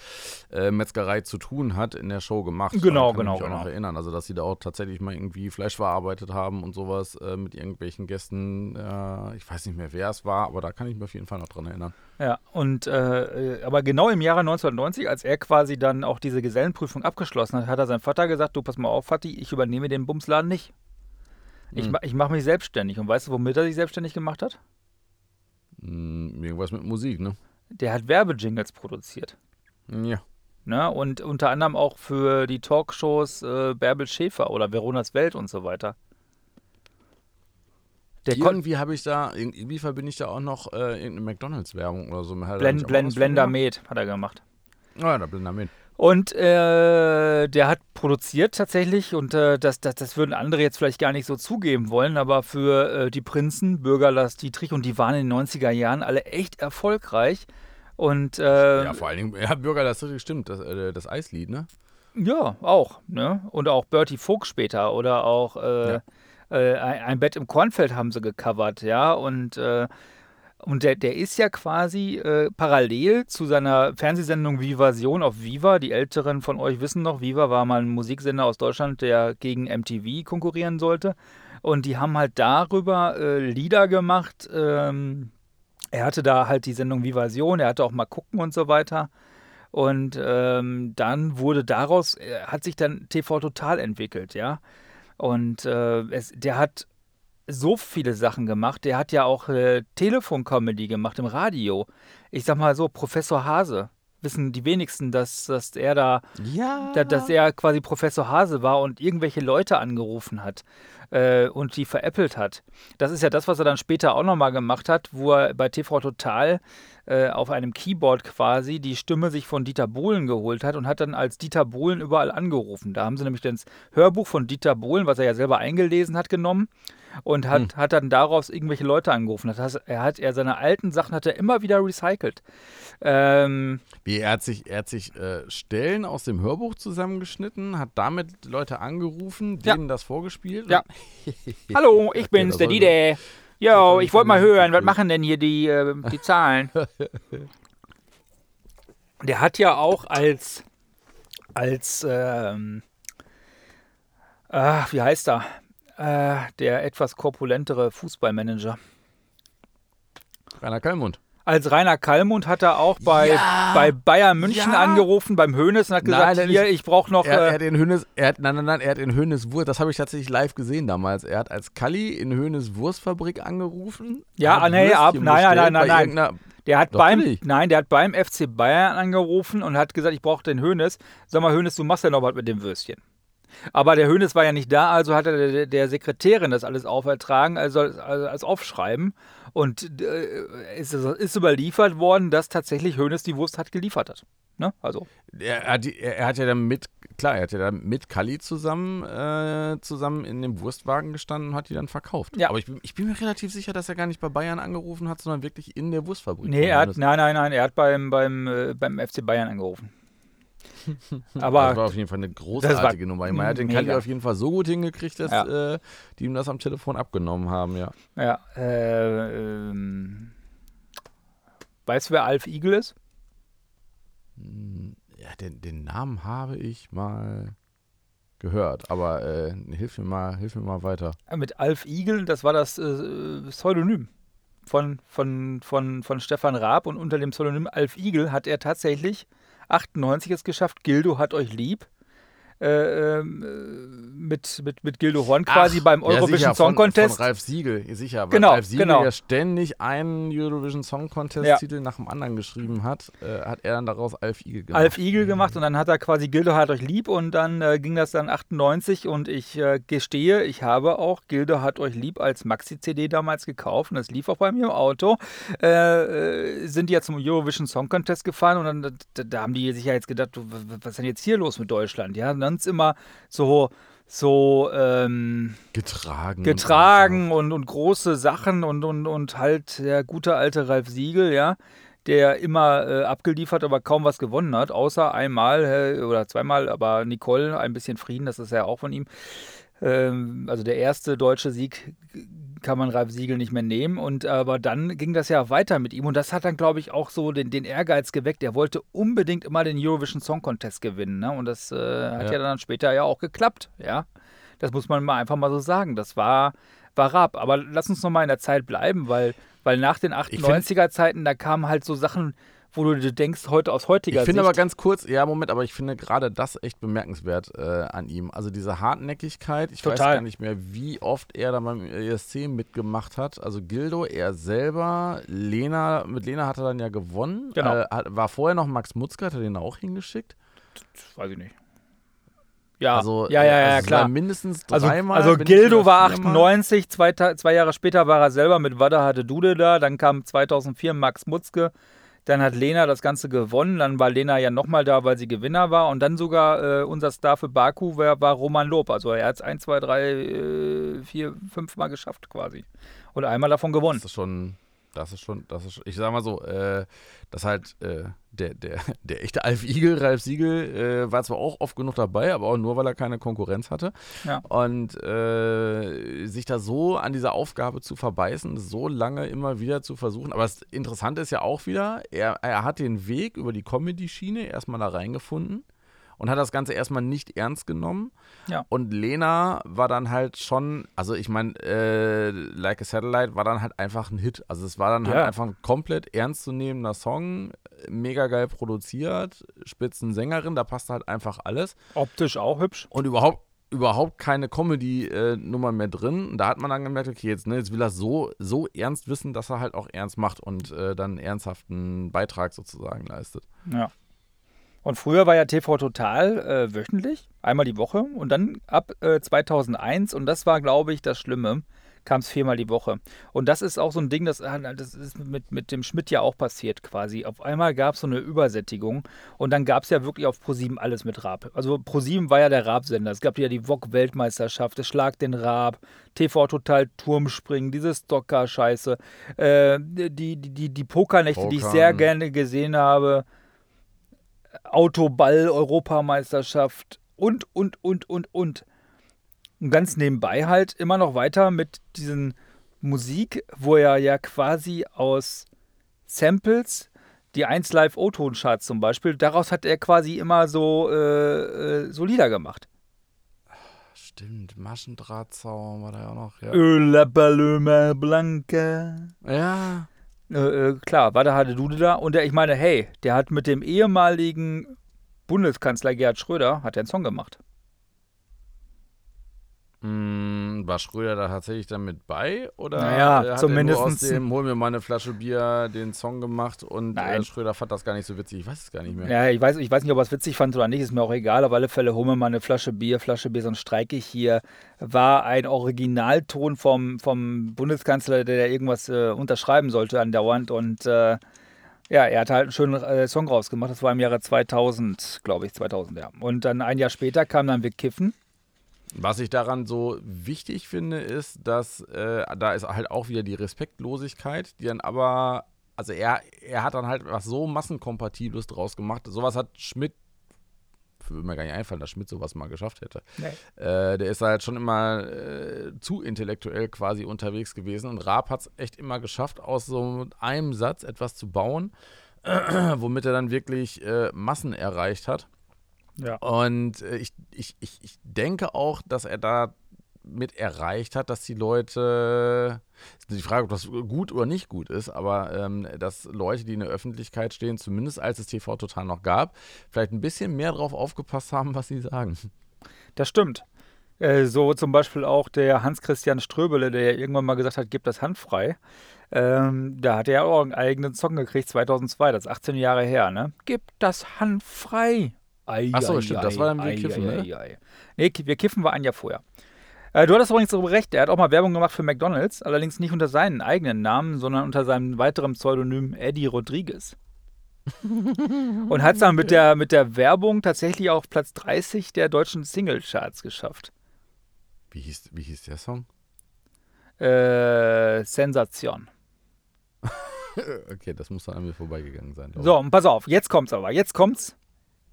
äh, Metzgerei zu tun hat, in der Show gemacht. Genau, kann genau, Ich mich auch genau. noch erinnern. Also, dass sie da auch tatsächlich mal irgendwie Fleisch verarbeitet haben und sowas äh, mit irgendwelchen Gästen. Äh, ich weiß nicht mehr, wer es war, aber da kann ich mich auf jeden Fall noch dran erinnern. Ja, und äh, äh, aber genau im Jahre 1990, als er quasi dann auch diese Gesellenprüfung abgeschlossen hat, hat er seinem Vater gesagt, du pass mal auf, Vati, ich übernehme den Bumsladen nicht. Ich, Hm. ma- ich mache mich selbstständig. Und weißt du, womit er sich selbstständig gemacht hat? Hm, irgendwas mit Musik, ne? Der hat Werbejingles produziert. Ja. Ne? Und unter anderem auch für die Talkshows äh, Bärbel Schäfer oder Veronas Welt und so weiter. Der irgendwie habe ich da, irgendwie verbinde ich da auch noch äh, irgendeine McDonalds-Werbung oder so. Blend, Blend, Blender? Med hat er gemacht. Oh ja, der Blender Med. Und äh, der hat produziert tatsächlich, und äh, das, das, das würden andere jetzt vielleicht gar nicht so zugeben wollen, aber für äh, die Prinzen, Bürger Lars Dietrich, und die waren in den 90er Jahren alle echt erfolgreich. Und äh, Ja, vor allen Dingen, ja, Bürger, das stimmt, das, äh, das Eislied, ne? ja, auch. Ne? Und auch Bertie Vogt später oder auch äh, Ja. ein, ein Bett im Kornfeld haben sie gecovert, ja. Und, äh, Und der, der ist ja quasi äh, parallel zu seiner Fernsehsendung Vivasion auf Viva. Die Älteren von euch wissen noch, Viva war mal ein Musiksender aus Deutschland, der gegen MTV konkurrieren sollte. Und die haben halt darüber äh, Lieder gemacht. Ähm, er hatte da halt die Sendung Vivasion, er hatte auch mal gucken und so weiter. Und ähm, dann wurde daraus, äh, hat sich dann TV Total entwickelt, ja. Und äh, es, der hat so viele Sachen gemacht. Der hat ja auch äh, Telefon-Comedy gemacht im Radio. Ich sag mal so, Professor Hase. Wissen die wenigsten, dass, dass er da, Ja. da, dass er quasi Professor Hase war und irgendwelche Leute angerufen hat äh, und die veräppelt hat. Das ist ja das, was er dann später auch nochmal gemacht hat, wo er bei TV Total äh, auf einem Keyboard quasi die Stimme sich von Dieter Bohlen geholt hat und hat dann als Dieter Bohlen überall angerufen. Da haben sie nämlich das Hörbuch von Dieter Bohlen, was er ja selber eingelesen hat, genommen und hat, Hm. hat dann daraus irgendwelche Leute angerufen. Das heißt, er hat er seine alten Sachen hat er immer wieder recycelt. Ähm, Wie, er hat sich, er hat sich äh, Stellen aus dem Hörbuch zusammengeschnitten, hat damit Leute angerufen, Ja. denen das vorgespielt. Ja. [laughs] Hallo, ich Ja, bin's, der Dide. Jo, ich wollte mal hören, was machen denn hier die, äh, die Zahlen? [laughs] Der hat ja auch als, als, ähm, ah, wie heißt er? Äh, der etwas korpulentere Fußballmanager. Rainer Kallmund. Als Rainer Kallmund hat er auch bei, Ja. bei Bayern München Ja. angerufen, beim Hönes und hat Nein, gesagt, der hier, ich brauche noch, Er, er äh, hat in Hönes, er hat, nein, nein, nein, er hat in Hönes Wurst, das habe ich tatsächlich live gesehen damals. Er hat als Kalli in Hönes Wurstfabrik angerufen. Ja, nee, ab- nein, nein, nein, nein, irgendeiner- Der hat Doch, beim nein, der hat beim FC Bayern angerufen und hat gesagt, ich brauche den Hönes. Sag mal, Hönes, du machst ja noch was mit dem Würstchen. Aber der Hönes war ja nicht da, also hat er der, der Sekretärin das alles aufertragen, also als, also als Aufschreiben. Und äh, ist, ist überliefert worden, dass tatsächlich Hönes die Wurst hat geliefert hat. Ne? Also, Er hat, er hat ja dann mit, klar, er hat ja dann mit Kalli zusammen, äh, zusammen in dem Wurstwagen gestanden und hat die dann verkauft. Ja. Aber ich bin, ich bin mir relativ sicher, dass er gar nicht bei Bayern angerufen hat, sondern wirklich in der Wurstfabrik. nee, er hat, nein, nein, nein, er hat beim, beim, äh, beim FC Bayern angerufen. Das Aber war auf jeden Fall eine großartige Nummer. Er hat den. Kalli auf jeden Fall so gut hingekriegt, dass Ja. äh, die ihm das am Telefon abgenommen haben, ja. ja, äh, ähm, weißt du, wer Alf Igel ist? Hm, Ja, den, den Namen habe ich mal gehört, aber äh, hilf, mir mal, hilf mir mal weiter. Mit Alf Igel, das war das äh, Pseudonym von, von, von, von Stefan Raab und unter dem Pseudonym Alf Igel hat er tatsächlich 98 es geschafft, Gildo hat euch lieb. Äh, ähm, äh, mit, mit, mit Gildo Horn quasi Ach, beim ja, Eurovision sicher, Song von, Contest. Von Ralf Siegel, sicher. Weil Genau, Ralf Siegel genau. ja ständig einen Eurovision Song Contest Ja. Titel nach dem anderen geschrieben hat, äh, hat er dann daraus Alf Igel gemacht. Alf Igel gemacht und dann hat er quasi Gildo hat euch lieb und dann äh, ging das dann 98 und ich äh, gestehe, ich habe auch Gildo hat euch lieb als Maxi-CD damals gekauft und das lief auch bei mir im Auto. Sind die ja zum Eurovision Song Contest gefahren und dann da, da haben die sich ja jetzt gedacht, was ist denn jetzt hier los mit Deutschland? Ja, ist immer so so ähm, Getragen. getragen und, und große Sachen und, und, und halt der gute alte Ralf Siegel, ja, der immer äh, abgeliefert, aber kaum was gewonnen hat, außer einmal äh, oder zweimal, aber Nicole, ein bisschen Frieden, das ist ja auch von ihm. Ähm, also der erste deutsche Sieg kann man Ralf Siegel nicht mehr nehmen. Und aber dann ging das ja weiter mit ihm und das hat dann, glaube ich, auch so den, den Ehrgeiz geweckt. Er wollte unbedingt immer den Eurovision Song Contest gewinnen. Ne? Und das äh, hat ja. Ja. dann später ja auch geklappt, ja. Das muss man mal einfach mal so sagen. Das war, war Raab. Aber lass uns noch mal in der Zeit bleiben, weil, weil nach den Ich find- 98er-Zeiten, da kamen halt so Sachen, wo du dir denkst, heute aus heutiger Ich finde Sicht. aber ganz kurz, ja, Moment, aber ich finde gerade das echt bemerkenswert äh, an ihm. Also diese Hartnäckigkeit, ich weiß Total. gar nicht mehr, wie oft er da beim ESC mitgemacht hat. Also Gildo, er selber, Lena, mit Lena hat er dann ja gewonnen. Genau. Äh, war vorher noch Max Mutzke, hat er den auch hingeschickt? weiß ich nicht. Ja, Also, ja, ja, ja, also klar. mindestens Also, dreimal. also nicht Gildo war viermal. 98, zwei, zwei Jahre später war er selber mit Wada hatte Dude da, dann kam 2004 Max Mutzke, dann hat Lena das Ganze gewonnen, dann war Lena ja nochmal da, weil sie Gewinner war. Und dann sogar äh, unser Star für Baku war, war Roman Lob, also er hat es 1, 2, 3, 4, 5 Mal geschafft quasi. Und einmal davon gewonnen. Das ist schon, Das ist schon, das ist, ich sag mal so, äh, dass halt äh, der, der, [laughs] der echte Alf Igel, Ralf Siegel, äh, war zwar auch oft genug dabei, aber auch nur, weil er keine Konkurrenz hatte. Ja. Und äh, sich da so an dieser Aufgabe zu verbeißen, so lange immer wieder zu versuchen. Aber das Interessante ist ja auch wieder, er, er hat den Weg über die Comedy-Schiene erstmal da reingefunden und hat das Ganze erstmal nicht ernst genommen. Ja. Und Lena war dann halt schon, also ich meine, äh, Like a Satellite war dann halt einfach ein Hit. Also es war dann halt Ja. einfach ein komplett ernstzunehmender Song, mega geil produziert, Spitzensängerin, da passt halt einfach alles. Optisch auch hübsch. Und überhaupt überhaupt keine Comedy-Nummer mehr drin. Und da hat man dann gemerkt, okay, jetzt, ne, jetzt will er so, so ernst wissen, dass er halt auch ernst macht und äh, dann einen ernsthaften Beitrag sozusagen leistet. Ja. Und früher war ja TV Total äh, wöchentlich, einmal die Woche. Und dann ab äh, 2001, und das war, glaube ich, das Schlimme, kam es viermal die Woche. Und das ist auch so ein Ding, das, äh, das ist mit, mit dem Schmidt ja auch passiert quasi. Auf einmal gab es so eine Übersättigung und dann gab es ja wirklich auf ProSieben alles mit Raab. Also ProSieben war ja der Raab-Sender. Es gab ja die VOG-Weltmeisterschaft, es Schlag den Raab, TV Total Turmspringen, diese Stocker-Scheiße, äh, die, die, die, die Pokernächte, die ich Pokern. sehr gerne gesehen habe. Autoball-Europameisterschaft und, und, und, und, und. Und ganz nebenbei halt immer noch weiter mit diesen Musik, wo er ja quasi aus Samples, die 1 Live O-Ton-Charts zum Beispiel, daraus hat er quasi immer so, äh, äh, so Lieder gemacht. Stimmt, Maschendrahtzaun war da ja auch noch. Ja, La Paloma Blanca. ja. Äh, äh, klar, war da hatte Dude da. Und der, ich meine, hey, der hat mit dem ehemaligen Bundeskanzler Gerhard Schröder hat einen Song gemacht. Hm, war Schröder da tatsächlich dann mit bei? Oder Naja, zumindest- aus dem Hol mir mal eine Flasche Bier den Song gemacht und äh, Nein. Schröder fand das gar nicht so witzig. Ich weiß es gar nicht mehr. Ja, ich weiß, ich weiß nicht, ob er es witzig fand oder nicht, ist mir auch egal. Auf alle Fälle, hol mir mal eine Flasche Bier, Flasche Bier, sonst streike ich hier. War ein Originalton vom, vom Bundeskanzler, der da irgendwas äh, unterschreiben sollte andauernd. Und äh, ja, er hat halt einen schönen äh, Song rausgemacht. Das war im Jahre 2000, glaube ich, 2000, ja. Und dann ein Jahr später kam dann Wir kiffen. Was ich daran so wichtig finde, ist, dass äh, da ist halt auch wieder die Respektlosigkeit, die dann aber, also er, er hat dann halt was so massenkompatibles draus gemacht. Sowas hat Schmidt, würde mir gar nicht einfallen, dass Schmidt sowas mal geschafft hätte. Nee. Äh, der ist halt schon immer äh, zu intellektuell quasi unterwegs gewesen und Raab hat es echt immer geschafft, aus so einem Satz etwas zu bauen, [clears throat] womit er dann wirklich äh, Massen erreicht hat. Ja. Und äh, ich, ich, ich, ich denke auch, dass er da mit erreicht hat, dass die Leute, die Frage, ob das gut oder nicht gut ist, aber ähm, dass Leute, die in der Öffentlichkeit stehen, zumindest als es TV total noch gab, vielleicht ein bisschen mehr drauf aufgepasst haben, was sie sagen. Das stimmt. Äh, so zum Beispiel auch der Hans-Christian Ströbele, der ja irgendwann mal gesagt hat, gib das Hand frei. Ähm, da hat er ja auch einen eigenen Song gekriegt, 2002, das ist 18 Jahre her, ne? Gib das Hand frei. Ei, Ach so, ei, stimmt, ei, das war dann Wir ei, kiffen, ei, ne? ei, ei. Nee, wir kiffen war ein Jahr vorher. Äh, du hattest übrigens so recht, er hat auch mal Werbung gemacht für McDonalds, allerdings nicht unter seinen eigenen Namen, sondern unter seinem weiteren Pseudonym Eddie Rodriguez. [laughs] Und hat es dann mit der, mit der Werbung tatsächlich auf Platz 30 der deutschen Singlecharts geschafft. Wie hieß, wie hieß der Song? Äh, Sensation. [laughs] okay, das muss dann an mir vorbeigegangen sein. So, und pass auf, jetzt kommt's aber. Jetzt kommt's.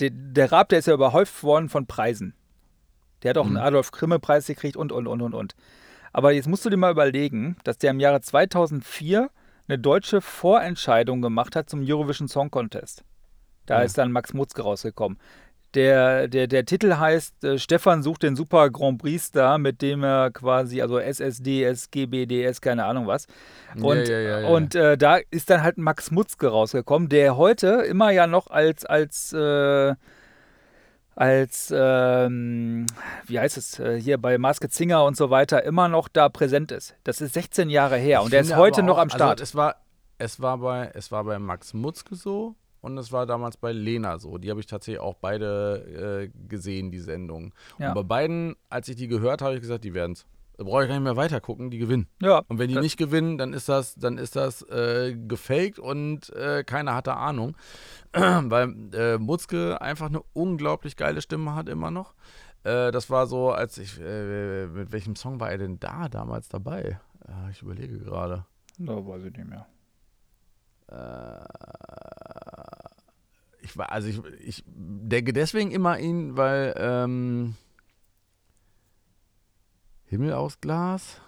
Der, der Raab, der ist ja überhäuft worden von Preisen. Der hat auch einen Mhm. Adolf-Grimme-Preis gekriegt und, und, und, und, und. Aber jetzt musst du dir mal überlegen, dass der im Jahre 2004 eine deutsche Vorentscheidung gemacht hat zum Eurovision Song Contest. Da Ja. ist dann Max Mutzke rausgekommen. Der, der, der Titel heißt äh, Stefan sucht den Super Grand Prix Star, mit dem er quasi, also SSD, SGBDS, keine Ahnung was. Und, ja, ja, ja. und äh, da ist dann halt Max Mutzke rausgekommen, der heute immer ja noch als, als, äh, als, ähm, wie heißt es, äh, hier bei Masked Singer und so weiter, immer noch da präsent ist. Das ist 16 Jahre her Ich und der ist heute aber noch auch- am Start. Also es, war, es, war bei, es war bei Max Mutzke so und es war damals bei Lena so. Die habe ich tatsächlich auch beide äh, gesehen, die Sendungen. Ja. Und bei beiden, als ich die gehört habe, habe ich gesagt, die werden es. Da brauche ich gar nicht mehr weiter gucken, die gewinnen. ja, Und wenn die nicht gewinnen, dann ist das, dann ist das äh, gefaked und äh, keiner hatte Ahnung. [clears throat] Weil äh, Mutzke einfach eine unglaublich geile Stimme hat immer noch. Äh, das war so, als ich, äh, mit welchem Song war er denn da damals dabei? Äh, ich überlege gerade. da weiß ich nicht mehr. Äh, ich war, also ich, ich denke deswegen immer ihn, weil ähm, Himmel aus Glas.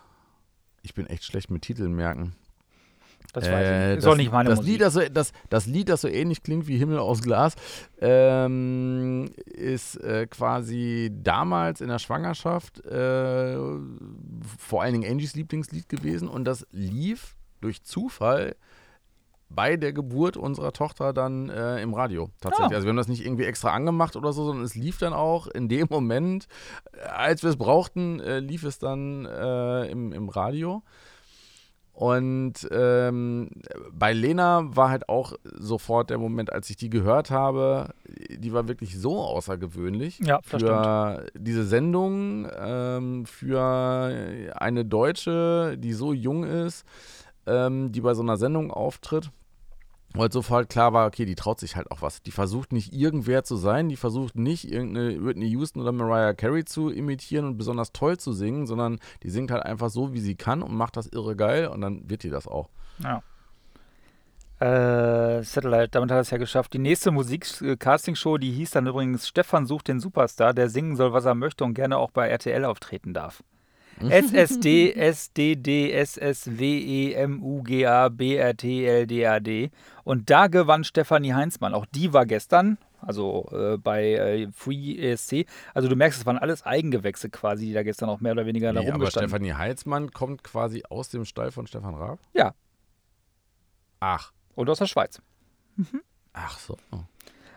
Ich bin echt schlecht mit Titeln merken. Das weiß Äh, ich. Auch das- nicht meine das Musik. Lied, das, so, das, das Lied, das so ähnlich klingt wie Himmel aus Glas, ähm, ist äh, quasi damals in der Schwangerschaft äh, vor allen Dingen Angies Lieblingslied gewesen und das lief durch Zufall bei der Geburt unserer Tochter dann äh, im Radio tatsächlich. Ah. Also wir haben das nicht irgendwie extra angemacht oder so, sondern es lief dann auch in dem Moment, äh, als wir es brauchten, äh, lief es dann äh, im, im Radio. Und ähm, bei Lena war halt auch sofort der Moment, als ich die gehört habe, die war wirklich so außergewöhnlich Ja, für diese Sendung, ähm, für eine Deutsche, die so jung ist, ähm, die bei so einer Sendung auftritt. Weil sofort klar war, okay, die traut sich halt auch was. Die versucht nicht irgendwer zu sein, die versucht nicht irgendeine Whitney Houston oder Mariah Carey zu imitieren und besonders toll zu singen, sondern die singt halt einfach so, wie sie kann und macht das irre geil und dann wird die das auch. Ja. Äh, Satellite, damit hat er es ja geschafft. Die nächste Musik-Casting-Show, die hieß dann übrigens Stefan sucht den Superstar, der singen soll, was er möchte und gerne auch bei RTL auftreten darf. SSD, SDD, SSW, EMUGA, BRTLDAD. Und da gewann Stefanie Heinzmann. Auch die war gestern, also äh, bei äh, Free ESC. Also du merkst, es waren alles Eigengewächse quasi, die da gestern auch mehr oder weniger da Nee, aber rumgestanden Stefanie Heitzmann kommt quasi aus dem Stall von Stefan Raab? Ja. Ach, Und aus der Schweiz. ach so.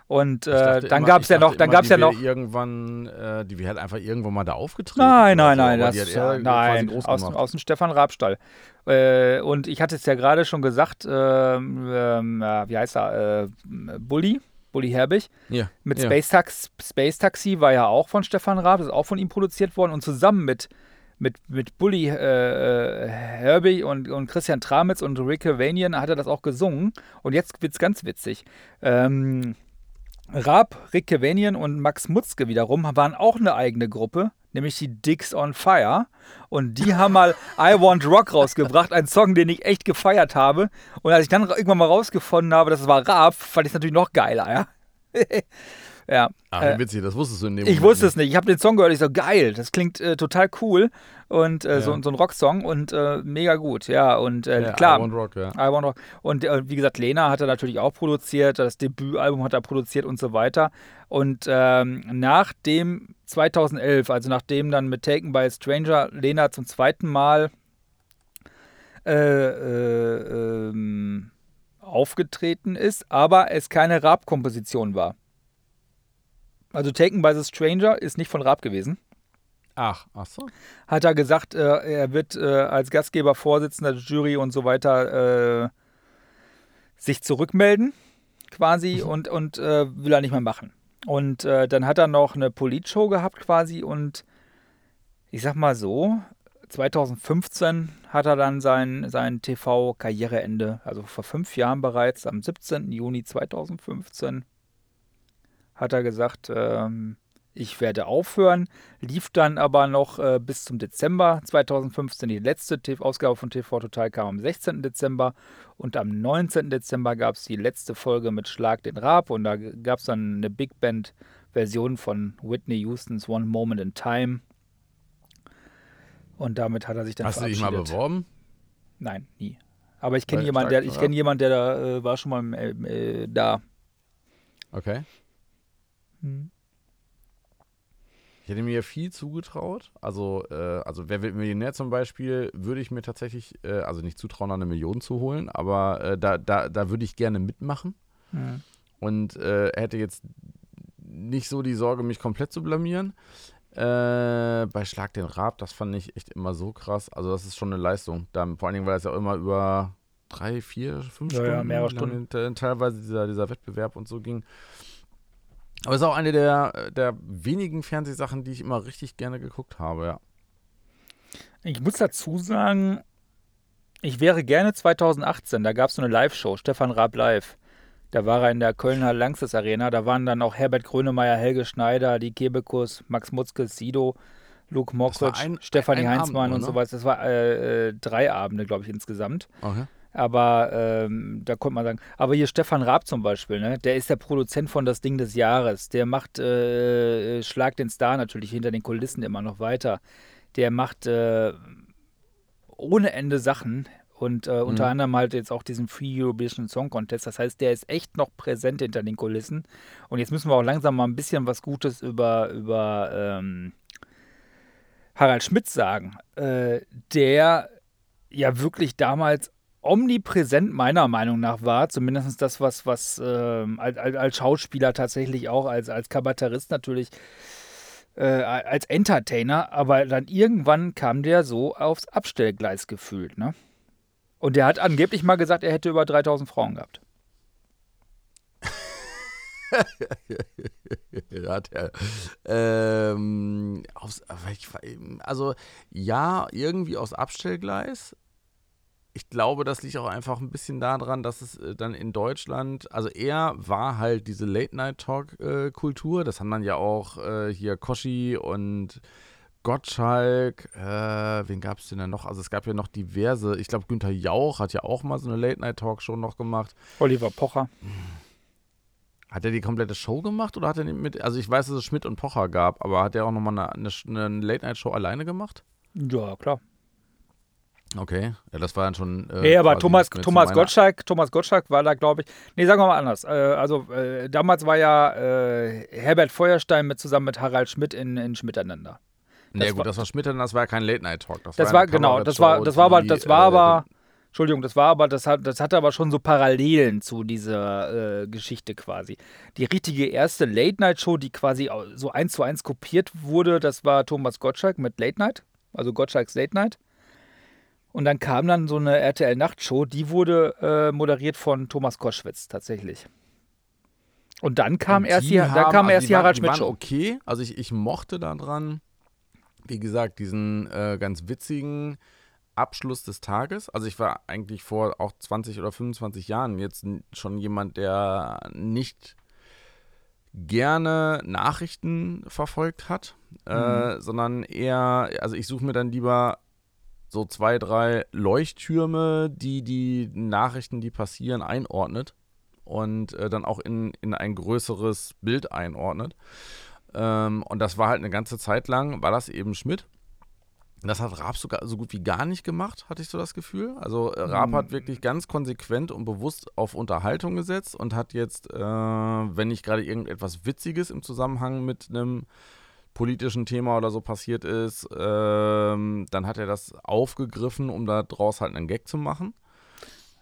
Und äh, dachte dann gab es ja noch, dann gab es die ja noch. irgendwann, äh, die wäre halt einfach irgendwo mal da aufgetreten. Nein, nein, nein, das ist, er quasi nein, aus, aus dem Stefan Rabstall. Äh, und ich hatte es ja gerade schon gesagt, ähm, ähm, ja, wie heißt er, äh, Bully, Bully Herbig Ja, mit ja. Space, Tax, Space Taxi war ja auch von Stefan Raab, das ist auch von ihm produziert worden und zusammen mit mit, mit Bully äh, Herbig und, und Christian Tramitz und Rick Vanian hat er das auch gesungen. Und jetzt wird es ganz witzig. Ähm, Raab, Rick Kevanian und Max Mutzke wiederum waren auch eine eigene Gruppe, nämlich die Dicks on Fire. Und die [laughs] haben mal I Want Rock rausgebracht, ein Song, den ich echt gefeiert habe. Und als ich dann irgendwann mal rausgefunden habe, dass es war Raab, fand ich es natürlich noch geiler, ja. [laughs] ja. Ach, äh, witzig, das wusstest du in dem Ich Moment wusste es nicht. Ich habe den Song gehört. Ich so, geil, das klingt äh, total cool. Und äh, so, Ja. so ein Rocksong und äh, mega gut. Ja, und äh, Ja, klar. I Want Rock, ja. I Want Rock. Und äh, wie gesagt, Lena hat er natürlich auch produziert. Das Debütalbum hat er produziert und so weiter. Und ähm, nach dem 2011, also nachdem dann mit Taken by a Stranger Lena zum zweiten Mal äh, äh, ähm, aufgetreten ist, aber es keine Raab-Komposition war. Also Taken by the Stranger ist nicht von Raab gewesen. Ach, ach so. Hat er gesagt, äh, er wird äh, als Gastgeber, Vorsitzender der Jury und so weiter äh, sich zurückmelden, quasi, und, und äh, will er nicht mehr machen. Und äh, dann hat er noch eine Politshow gehabt, quasi, und ich sag mal so, 2015 hat er dann sein, sein TV-Karriereende, also vor fünf Jahren bereits, am 17. Juni 2015, hat er gesagt, ähm, ich werde aufhören, lief dann aber noch äh, bis zum Dezember 2015. Die letzte TV Ausgabe von TV Total kam am 16. Dezember und am 19. Dezember gab es die letzte Folge mit Schlag den Raab und da gab es dann eine Big Band Version von Whitney Houstons One Moment in Time. Und damit hat er sich dann Hast du dich mal beworben? Nein, nie. Aber ich kenne jemanden, der, ich kenne jemanden, der da äh, war schon mal äh, äh, da. Okay. Hm. Ich hätte mir viel zugetraut. Also, äh, also wer wird Millionär zum Beispiel, würde ich mir tatsächlich, äh, also nicht zutrauen, eine Million zu holen, aber äh, da, da, da würde ich gerne mitmachen Hm. und äh, hätte jetzt nicht so die Sorge, mich komplett zu blamieren. Äh, bei Schlag den Raab, das fand ich echt immer so krass. Also, das ist schon eine Leistung. Da, vor allen Dingen, weil es ja auch immer über drei, vier, fünf Ja, ja, Stunden, mehrere wie lange Stunden. te- teilweise dieser, dieser Wettbewerb und so ging. Aber es ist auch eine der, der wenigen Fernsehsachen, die ich immer richtig gerne geguckt habe, ja. Ich muss dazu sagen, ich wäre gerne 2018, da gab es so eine Live-Show, Stefan Raab Live. Da war er in der Kölner Langsys Arena. Da waren dann auch Herbert Grönemeyer, Helge Schneider, die Kebekus, Max Mutzke, Sido, Luke Mockridge, Stefanie ein Abend Heinzmann nur, und ne? so weiter. Das war äh, äh, drei Abende, glaube ich, insgesamt. Okay. Aber ähm, da konnte man sagen, aber hier Stefan Raab zum Beispiel, ne? der ist der Produzent von Das Ding des Jahres. Der macht äh, Schlag den Star natürlich hinter den Kulissen immer noch weiter. Der macht äh, ohne Ende Sachen und äh, unter mhm. anderem halt jetzt auch diesen Free Eurovision Song Contest. Das heißt, der ist echt noch präsent hinter den Kulissen. Und jetzt müssen wir auch langsam mal ein bisschen was Gutes über, über ähm, Harald Schmidt sagen, äh, der ja wirklich damals omnipräsent meiner Meinung nach war, zumindest das, was, was ähm, als, als, Schauspieler tatsächlich auch, als, als Kabarettist natürlich, äh, als Entertainer, aber dann irgendwann kam der so aufs Abstellgleis gefühlt, ne? Und der hat angeblich mal gesagt, er hätte über 3000 Frauen gehabt. [laughs] hat er. Ähm, aufs, also ja, irgendwie aufs Abstellgleis. Ich glaube, das liegt auch einfach ein bisschen daran, dass es äh, dann in Deutschland, also er war halt diese Late-Night-Talk-Kultur. das haben dann ja auch äh, hier Koschi und Gottschalk, äh, wen gab es denn da noch? Also es gab ja noch diverse, ich glaube Günther Jauch hat ja auch mal so eine Late-Night-Talk-Show noch gemacht. Oliver Pocher. Hat er die komplette Show gemacht oder hat er mit, also ich weiß, dass es Schmidt und Pocher gab, aber hat er auch nochmal eine, eine, eine Late-Night-Show alleine gemacht? Ja, klar. Okay, ja, das war dann schon. Äh, nee, aber Thomas, Thomas Gottschalk, Thomas Gottschalk war da, glaube ich. Nee, sagen wir mal anders. Äh, also äh, damals war ja äh, Herbert Feuerstein mit zusammen mit Harald Schmidt in, in Schmiteinander. Nee, gut, war, das war Schmiteinander, das war ja kein Late-Night-Talk. Das, das war, war genau, das war, das war aber, das war aber, Entschuldigung, das war aber, das hat, das hatte aber schon so Parallelen zu dieser äh, Geschichte quasi. Die richtige erste Late-Night-Show, die quasi so eins zu eins kopiert wurde, das war Thomas Gottschalk mit Late Night, also Gottschalks Late Night. Und dann kam dann so eine RTL-Nachtshow, die wurde äh, moderiert von Thomas Koschwitz tatsächlich. Und dann kam Und erst die, haben, dann kam also erst die, Harald Schmidt Show. Okay, also ich, ich mochte daran, wie gesagt, diesen äh, ganz witzigen Abschluss des Tages. Also ich war eigentlich vor auch 20 oder 25 Jahren jetzt schon jemand, der nicht gerne Nachrichten verfolgt hat, äh, mhm. äh, sondern eher, also ich suche mir dann lieber so zwei, drei Leuchttürme, die die Nachrichten, die passieren, einordnet und äh, dann auch in, in ein größeres Bild einordnet. Ähm, und das war halt eine ganze Zeit lang, war das eben Schmidt. Das hat Raab sogar so gut wie gar nicht gemacht, hatte ich so das Gefühl. Also äh, Raab mhm. hat wirklich ganz konsequent und bewusst auf Unterhaltung gesetzt und hat jetzt, äh, wenn nicht gerade irgendetwas Witziges im Zusammenhang mit einem politischen Thema oder so passiert ist, ähm, dann hat er das aufgegriffen, um da draus halt einen Gag zu machen.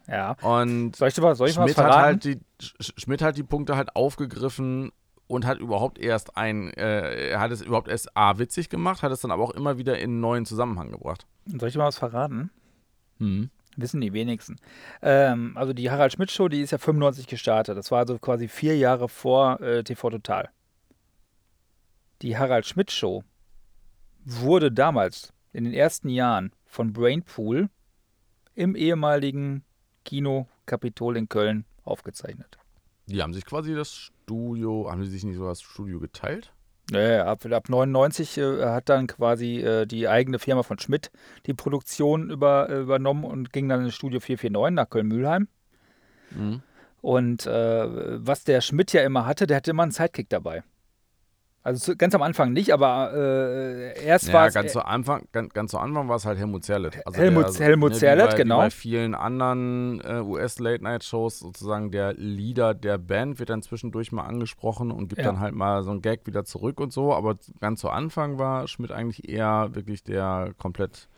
Ja. Und soll ich, soll ich Schmidt, hat halt die, Schmidt hat die Punkte halt aufgegriffen und hat überhaupt erst ein, äh, er hat es überhaupt erst A witzig gemacht, hat es dann aber auch immer wieder in einen neuen Zusammenhang gebracht. Soll ich mal was verraten? Hm. Wissen die wenigsten. Ähm, also die Harald Schmidt Show, die ist ja 95 gestartet. Das war also quasi vier Jahre vor äh, TV Total die Harald Schmidt Show wurde damals in den ersten Jahren von Brainpool im ehemaligen Kino Kapitol in Köln aufgezeichnet. Die haben sich quasi das Studio, haben sie sich nicht so das Studio geteilt? Naja, ab, ab 99 äh, hat dann quasi äh, die eigene Firma von Schmidt die Produktion über, äh, übernommen und ging dann ins Studio 449 nach Köln-Mühlheim. Mhm. Und äh, was der Schmidt ja immer hatte, der hatte immer einen Sidekick dabei. Also zu, ganz am Anfang nicht, aber äh, erst ja, war es. Ganz, zu Anfang, ganz, ganz zu Anfang war es halt Helmut Zerlett. Also Helmut, der, Helmut ne, Zerlett, bei, genau. Bei vielen anderen äh, US-Late-Night-Shows sozusagen der Leader der Band wird dann zwischendurch mal angesprochen und gibt ja. dann halt mal so einen Gag wieder zurück und so. Aber ganz zu Anfang war Schmidt eigentlich eher wirklich der komplett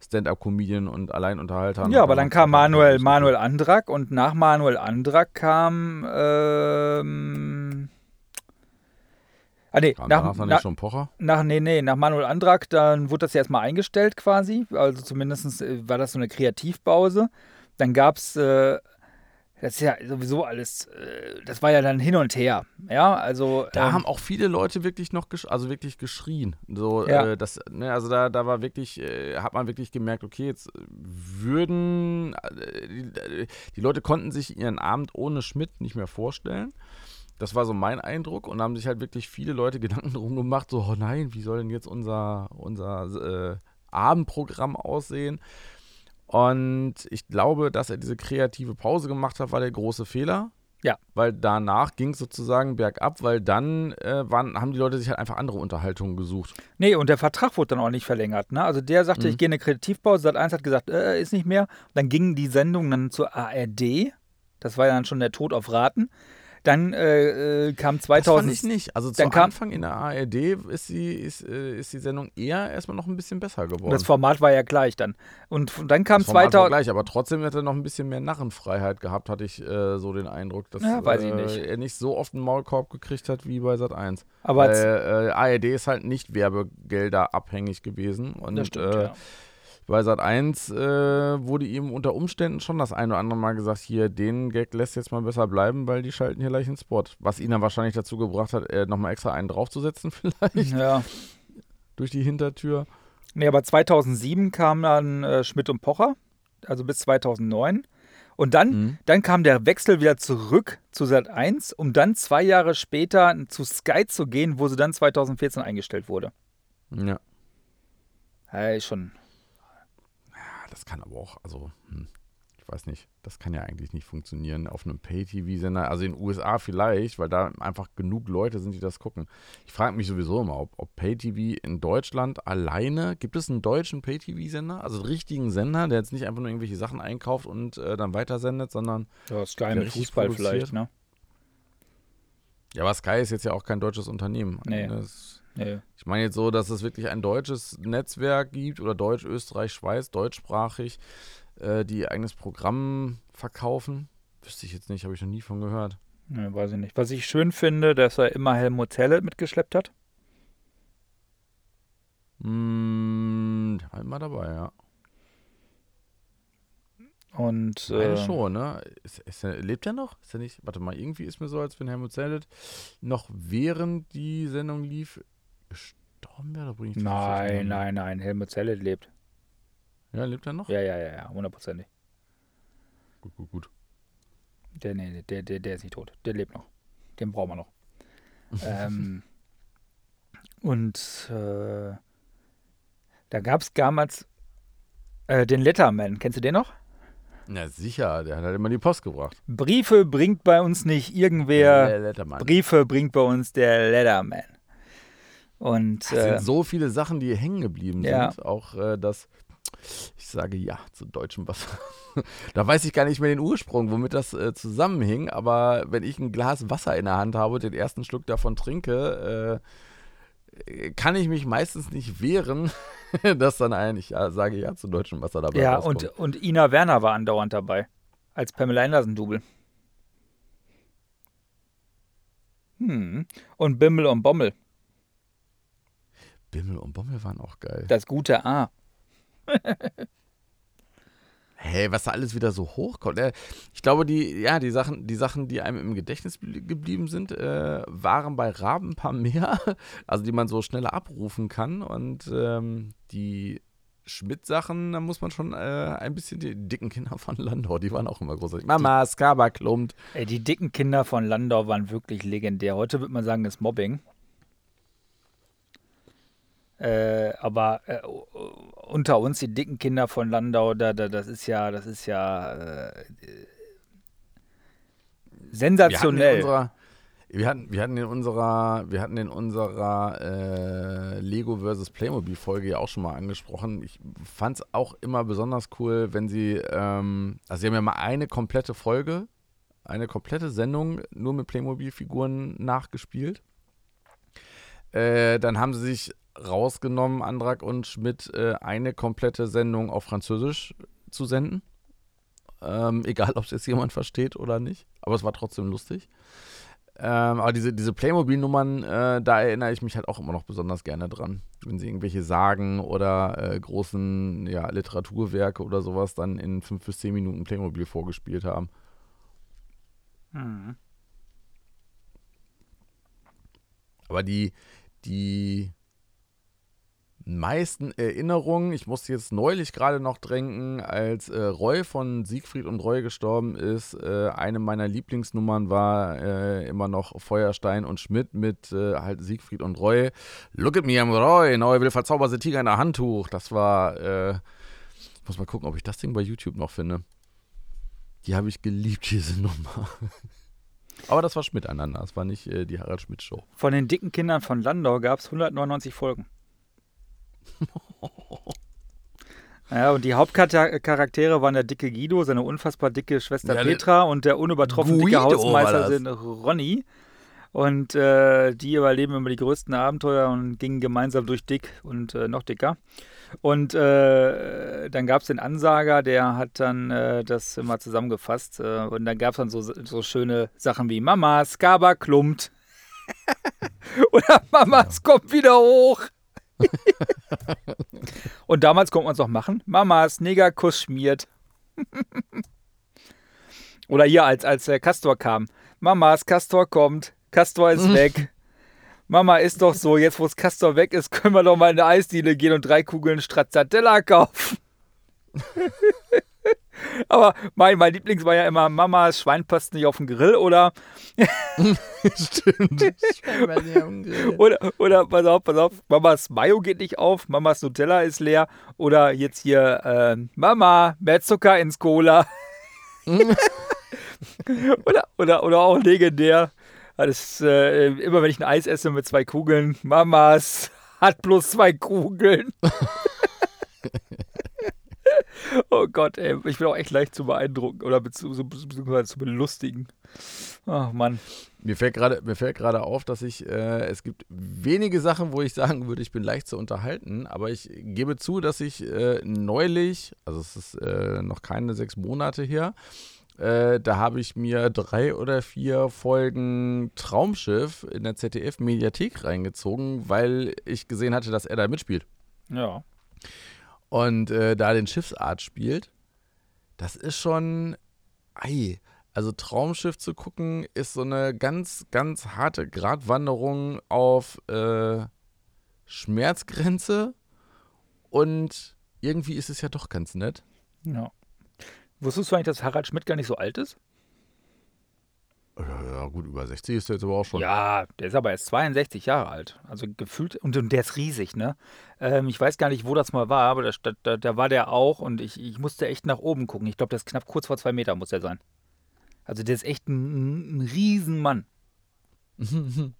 Stand-up-Comedian und Alleinunterhalter. Ja, aber dann kam Manuel, Manuel Andrak und nach Manuel Andrak kam. Ähm Ah, nee, nach, nach, nach, schon Pocher? Nach, nee, nee, nach Manuel Andrak, dann wurde das ja erstmal eingestellt quasi. Also zumindest äh, war das so eine Kreativpause. Dann gab es, äh, das ist ja sowieso alles, äh, das war ja dann hin und her. Ja, also. Da ähm, haben auch viele Leute wirklich noch, also wirklich geschrien. So, ja. äh, das, ne, also da, da war wirklich, äh, hat man wirklich gemerkt, okay, jetzt würden, äh, die, die Leute konnten sich ihren Abend ohne Schmidt nicht mehr vorstellen. Das war so mein Eindruck und da haben sich halt wirklich viele Leute [laughs] Gedanken drum gemacht, so, oh nein, wie soll denn jetzt unser, unser äh, Abendprogramm aussehen? Und ich glaube, dass er diese kreative Pause gemacht hat, war der große Fehler. Ja. Weil danach ging es sozusagen bergab, weil dann äh, waren, haben die Leute sich halt einfach andere Unterhaltungen gesucht. Nee, und der Vertrag wurde dann auch nicht verlängert. Ne? Also der sagte, Mhm. ich gehe in eine Kreativpause. Sat 1 hat gesagt, äh, ist nicht mehr. Dann gingen die Sendungen dann zur ARD. Das war ja dann schon der Tod auf Raten. Dann äh, äh, kam Das fand 2000. ich nicht. Also zu Dann kam- Anfang in der ARD ist, sie, ist, äh, ist die Sendung eher erstmal noch ein bisschen besser geworden. das Format war ja gleich dann. Und dann kam Das Format war 2000. gleich, aber trotzdem hätte er noch ein bisschen mehr Narrenfreiheit gehabt, hatte ich äh, so den Eindruck, dass Ja, weiß ich äh, nicht. er nicht so oft einen Maulkorb gekriegt hat wie bei Sat 1. Aber Weil äh, ARD ist halt nicht Werbegelder abhängig gewesen. Und das stimmt, ja. Bei Sat 1 äh, wurde ihm unter Umständen schon das ein oder andere Mal gesagt, hier, den Gag lässt jetzt mal besser bleiben, weil die schalten hier gleich einen Spot. Was ihn dann wahrscheinlich dazu gebracht hat, äh, nochmal extra einen draufzusetzen, [laughs] vielleicht Ja. durch die Hintertür. Nee, aber 2007 kam dann äh, Schmidt und Pocher, also bis 2009. Und dann, Mhm. dann kam der Wechsel wieder zurück zu Sat 1, um dann zwei Jahre später zu Sky zu gehen, wo sie dann 2014 eingestellt wurde. Ja. Ist schon. Das kann aber auch, also, hm, ich weiß nicht, das kann ja eigentlich nicht funktionieren auf einem Pay-TV-Sender. Also in den USA vielleicht, weil da einfach genug Leute sind, die das gucken. Ich frage mich sowieso immer, ob, ob Pay-TV in Deutschland alleine, gibt es einen deutschen Pay-TV-Sender? Also einen richtigen Sender, der jetzt nicht einfach nur irgendwelche Sachen einkauft und äh, dann weitersendet, sondern, Ja, Sky mit Fußball produziert. vielleicht, ne? ja, aber Sky ist jetzt ja auch kein deutsches Unternehmen. Nee. Das, Nee. ich meine jetzt so, dass es wirklich ein deutsches Netzwerk gibt oder Deutsch, Österreich, Schweiz, deutschsprachig, äh, die eigenes Programm verkaufen. Wüsste ich jetzt nicht, habe ich noch nie von gehört. nee, weiß ich nicht. Was ich schön finde, dass er immer Helmut Zelle mitgeschleppt hat. Mm, der war immer dabei, ja. Und Meine äh, schon, ne? Ist, ist er, lebt er noch? Ist er nicht? Warte mal, irgendwie ist mir so, als wenn Helmut Zellet noch während die Sendung lief gestorben wäre. Bringe ich Nein, nein, nein. Helmut Zelle lebt. Ja, lebt er noch? Ja, ja, ja, ja, hundertprozentig. Gut, gut, gut. Der, nee, der, der, der ist nicht tot. Der lebt noch. Den brauchen wir noch. [laughs] ähm, und äh, da gab es damals äh, den Letterman. Kennst du den noch? Na sicher, der hat halt immer die Post gebracht. Briefe bringt bei uns nicht irgendwer. Der Lettermann. Briefe bringt bei uns der Letterman. Und Es äh, sind so viele Sachen, die hängen geblieben Ja. sind. Auch äh, das, ich sage ja zu deutschem Wasser. [laughs] da weiß ich gar nicht mehr den Ursprung, womit das äh, zusammenhing. Aber wenn ich ein Glas Wasser in der Hand habe und den ersten Schluck davon trinke, äh, kann ich mich meistens nicht wehren, [laughs] dass dann ein, ich ja, sage ja zu deutschem Wasser dabei ja, rauskommt. und, und Ina Werner war andauernd dabei. Als Pamela Anderson-Double. Hm. Und Bimmel und Bommel. Bimmel und Bommel waren auch geil. Das gute A. [laughs] Hey, was da alles wieder so hochkommt. Äh, Ich glaube, die, ja, die Sachen, die Sachen, die einem im Gedächtnis blie- geblieben sind, äh, waren bei Raben ein paar mehr, [laughs] also die man so schneller abrufen kann. Und ähm, die Schmidt-Sachen, da muss man schon äh, ein bisschen die dicken Kinder von Landau, die waren auch immer großartig. Mama, Skaba klumpt. Ey, die dicken Kinder von Landau waren wirklich legendär. Heute würde man sagen, das Mobbing. Äh, aber äh, unter uns, die dicken Kinder von Landau, da, da, das ist ja, das ist ja äh, sensationell. wir hatten, wir hatten in unserer, wir hatten in unserer äh, Lego vs. Playmobil Folge ja auch schon mal angesprochen. Ich fand es auch immer besonders cool, wenn sie, ähm, also sie haben ja mal eine komplette Folge, eine komplette Sendung nur mit Playmobil-Figuren nachgespielt. Äh, dann haben sie sich rausgenommen, Andrak und Schmidt, äh, eine komplette Sendung auf Französisch zu senden. Ähm, [laughs] egal, ob es jetzt jemand versteht oder nicht. Aber es war trotzdem lustig. Ähm, aber diese, diese Playmobil-Nummern, äh, da erinnere ich mich halt auch immer noch besonders gerne dran. Wenn sie irgendwelche Sagen oder äh, großen ja, Literaturwerke oder sowas dann in fünf bis zehn Minuten Playmobil vorgespielt haben. Mhm. Aber die, die meisten Erinnerungen, ich musste jetzt neulich gerade noch denken, als äh, Roy von Siegfried und Roy gestorben ist, äh, eine meiner Lieblingsnummern war äh, immer noch Feuerstein und Schmidt mit äh, halt Siegfried und Roy. Look at me, I'm Roy, now will verzaubern the Tiger in ein Handtuch. Das war, äh, muss mal gucken, ob ich das Ding bei YouTube noch finde. Die habe ich geliebt, diese [laughs] Nummer. Aber das war Schmiteinander, das war nicht äh, die Harald Schmidt Show. Von den dicken Kindern von Landau gab es 199 Folgen. [laughs] Ja, und die Hauptcharaktere waren der dicke Guido, seine unfassbar dicke Schwester Ja, Petra und der unübertroffen dicke Hausmeister das. Ronny. Und äh, die überleben immer die größten Abenteuer und gingen gemeinsam durch dick und äh, noch dicker. Und äh, dann gab es den Ansager, der hat dann äh, das immer zusammengefasst. Äh, und dann gab es dann so, so schöne Sachen wie Mama, Skaba klumpt. [laughs] Oder Mama, es kommt wieder hoch. [laughs] und damals konnte man es auch machen. Mamas Negerkuss schmiert. [laughs] Oder hier, als, als der Castor kam. Mamas, Castor kommt. Castor ist [laughs] weg. Mama ist doch so, jetzt wo es Castor weg ist, können wir doch mal in eine Eisdiele gehen und drei Kugeln Stracciatella kaufen. [laughs] Aber mein, mein Lieblings war ja immer, Mamas Schwein passt nicht auf den Grill oder, [laughs] Stimmt. oder, oder, pass auf, pass auf, Mamas Mayo geht nicht auf, Mamas Nutella ist leer oder jetzt hier, äh, Mama, mehr Zucker ins Cola. [laughs] oder, oder, oder auch legendär. Das, äh, immer wenn ich ein Eis esse mit zwei Kugeln, Mamas hat bloß zwei Kugeln. [laughs] oh Gott, ey, ich bin auch echt leicht zu beeindrucken oder beziehungsweise zu belustigen. Ach Mann. Mir fällt gerade mir fällt gerade auf, dass ich äh, es gibt wenige Sachen, wo ich sagen würde, ich bin leicht zu unterhalten, aber ich gebe zu, dass ich äh, neulich, also es ist äh, noch keine sechs Monate her, äh, da habe ich mir drei oder vier Folgen Traumschiff in der ZDF-Mediathek reingezogen, weil ich gesehen hatte, dass er da mitspielt Ja. Und äh, da den Schiffsarzt spielt. Das ist schon, ei, also Traumschiff zu gucken ist so eine ganz, ganz harte Gratwanderung auf äh, Schmerzgrenze und irgendwie ist es ja doch ganz nett. Ja. Wusstest du eigentlich, dass Harald Schmidt gar nicht so alt ist? Ja, gut, über 60 ist er jetzt aber auch schon. Ja, der ist aber erst 62 Jahre alt. Also gefühlt, und, und der ist riesig, ne? Ähm, ich weiß gar nicht, wo das mal war, aber da, da, da war der auch und ich, ich musste echt nach oben gucken. Ich glaube, der ist knapp kurz vor zwei Meter, muss der sein. Also der ist echt ein, ein Riesenmann. [laughs]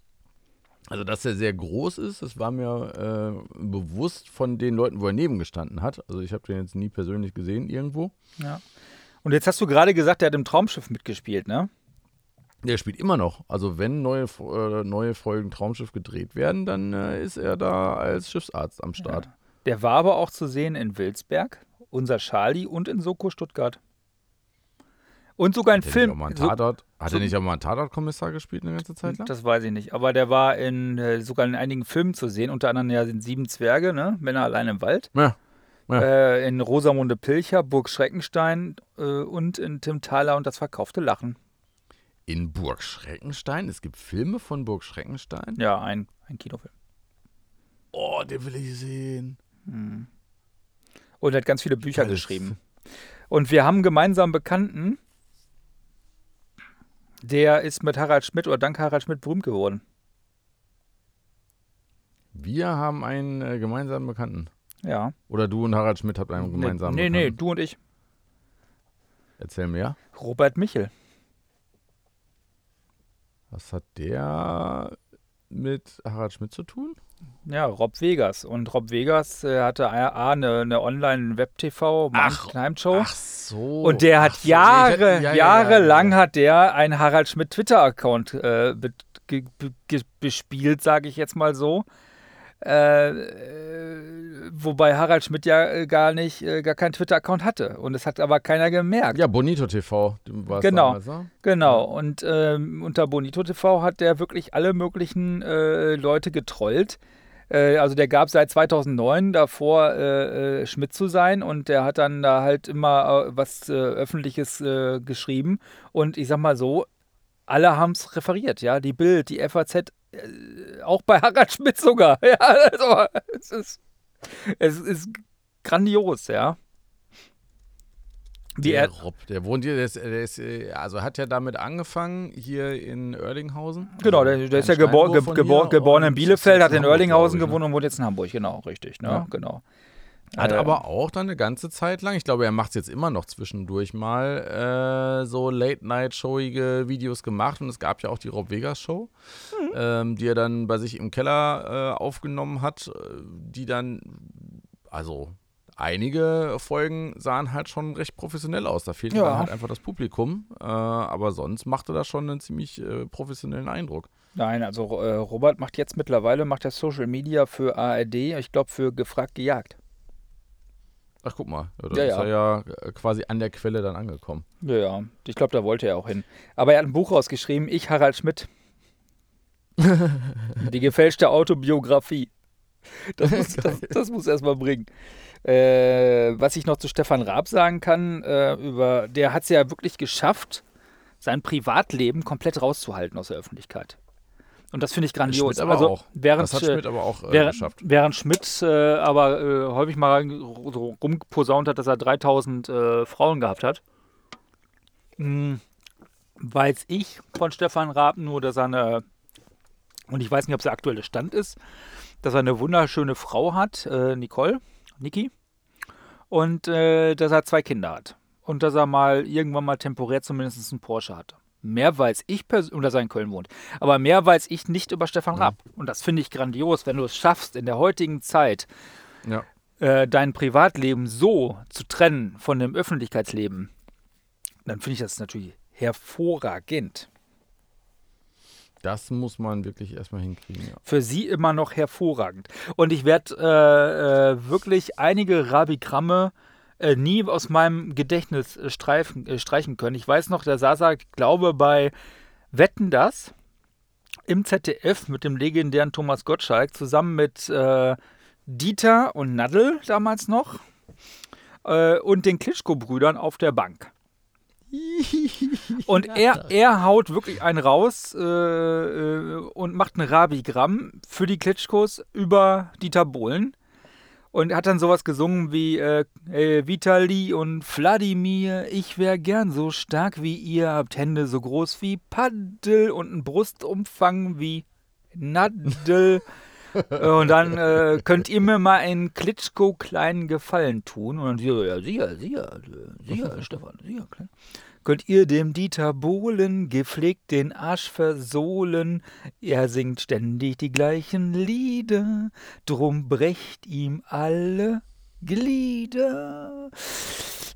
Also, dass er sehr groß ist, das war mir äh, bewusst von den Leuten, wo er neben gestanden hat. Also, ich habe den jetzt nie persönlich gesehen irgendwo. Ja. Und jetzt hast du gerade gesagt, der hat im Traumschiff mitgespielt, ne? Der spielt immer noch. Also wenn neue, äh, neue Folgen Traumschiff gedreht werden, dann äh, ist er da als Schiffsarzt am Start. Der war aber auch zu sehen in Wilsberg, unser Charlie und in Soko Stuttgart. Und sogar in Hat nicht Film. so- Tatort, hat so- er nicht auch mal einen Tatortkommissar gespielt eine ganze Zeit lang? Das weiß ich nicht. Aber der war in, äh, sogar in einigen Filmen zu sehen. Unter anderem ja sind Sieben Zwerge, ne? Männer allein im Wald. Ja. Ja. Äh, in Rosamunde Pilcher, Burg Schreckenstein äh, und in Tim Thaler und das verkaufte Lachen. In Burg Schreckenstein? Es gibt Filme von Burg Schreckenstein? Ja, ein, ein Kinofilm. Oh, den will ich sehen. Und er hat ganz viele Bücher Geil. geschrieben. Und wir haben einen gemeinsamen Bekannten, der ist mit Harald Schmidt oder dank Harald Schmidt berühmt geworden. Wir haben einen äh, gemeinsamen Bekannten. Ja. Oder du und Harald Schmidt habt einen gemeinsamen nee, nee, Bekannten. du und ich. Erzähl mir. Robert Michel. Was hat der mit Harald Schmidt zu tun? Ja, Rob Vegas. Und Rob Vegas äh, hatte A, eine, eine Online-Web-TV, Ach. Ach so. Und der hat so. Jahre, ja, ja, jahrelang ja, ja. hat der einen Harald Schmidt Twitter-Account äh, be ge be ge bespielt, sage ich jetzt mal so. Äh, äh, wobei Harald Schmidt ja äh, gar nicht, äh, gar keinen Twitter-Account hatte. Und das hat aber keiner gemerkt. Ja, Bonito TV war es Genau. damals, ne? Genau, und ähm, unter Bonito TV hat der wirklich alle möglichen äh, Leute getrollt. Äh, also der gab seit 2009 davor, äh, Schmidt zu sein und der hat dann da halt immer was Öffentliches geschrieben. Und ich sag mal so, alle haben es referiert, ja. Die Bild, die FAZ, auch bei Harald Schmidt sogar. [laughs] Ja, also es ist, es ist grandios, ja. Die der er, Rob, der wohnt hier, der ist, der ist, äh, also hat ja damit angefangen hier in Oerlinghausen. Genau, Also der, der ist ja gebor, ge gebor, geboren in Bielefeld, hat in Oerlinghausen gewohnt und wohnt jetzt in Hamburg, genau, richtig, ne? Ja. Genau. Hat Äh, aber auch dann eine ganze Zeit lang, ich glaube, er macht es jetzt immer noch zwischendurch mal, äh, so Late-Night-showige Videos gemacht. Und es gab ja auch die Rob Vegas-Show, ähm, die er dann bei sich im Keller äh, aufgenommen hat, äh, die dann, also einige Folgen sahen halt schon recht professionell aus. Da fehlte Ja. dann halt einfach das Publikum. Äh, aber sonst machte das schon einen ziemlich äh, professionellen Eindruck. Nein, also äh, Robert macht jetzt mittlerweile macht er Social Media für ARD, ich glaube für gefragt gejagt. Ach, guck mal. Da Ja, ist ja. er ja äh, quasi an der Quelle dann angekommen. Ja, ja, ich glaube, da wollte er auch hin. Aber er hat ein Buch rausgeschrieben, Ich Harald Schmidt. [laughs] Die gefälschte Autobiografie. Das muss, [laughs] das, das muss erst mal bringen. Äh, was ich noch zu Stefan Raab sagen kann, äh, über, der hat es ja wirklich geschafft, sein Privatleben komplett rauszuhalten aus der Öffentlichkeit. Und das finde ich grandios. Schmidt aber also auch. während Das hat äh, Schmidt aber auch äh, während, geschafft. während Schmidt äh, aber äh, häufig mal so rumposaunt hat, dass er 3000 äh, Frauen gehabt hat, mh, weiß ich von Stefan Raab nur, dass er eine, und ich weiß nicht, ob es der aktuelle Stand ist, dass er eine wunderschöne Frau hat, äh, Nicole, Niki, und dass er zwei Kinder hat. Und dass er mal irgendwann mal temporär zumindest einen Porsche hatte. Mehr weiß ich persönlich, und dass er in Köln wohnt. Aber mehr weiß ich nicht über Stefan Raab. Und das finde ich grandios, wenn du es schaffst, in der heutigen Zeit Ja. äh, dein Privatleben so zu trennen von dem Öffentlichkeitsleben, dann finde ich das natürlich hervorragend. Das muss man wirklich erstmal hinkriegen. Ja. Für sie immer noch hervorragend. Und ich werde äh, äh, wirklich einige Rabigramme äh, nie aus meinem Gedächtnis äh, streifen, äh, streichen können. Ich weiß noch, der er, ich glaube, bei Wetten das im ZDF mit dem legendären Thomas Gottschalk zusammen mit äh, Dieter und Nadel damals noch äh, und den Klitschko-Brüdern auf der Bank. [laughs] Und er, er haut wirklich einen raus äh, äh, und macht ein Rabigramm für die Klitschkos über Dieter Bohlen. Und hat dann sowas gesungen wie äh, äh, Vitali und Wladimir, ich wär gern so stark wie ihr, habt Hände so groß wie Paddel und einen Brustumfang wie Nadel. [laughs] Äh, und dann äh, könnt ihr mir mal einen Klitschko kleinen Gefallen tun. Und dann sie so, ja, sicher, sicher, sicher, [laughs] Stefan, sicher, klar. Könnt ihr dem Dieter Bohlen gepflegt den Arsch versohlen? Er singt ständig die gleichen Lieder, drum brecht ihm alle Glieder.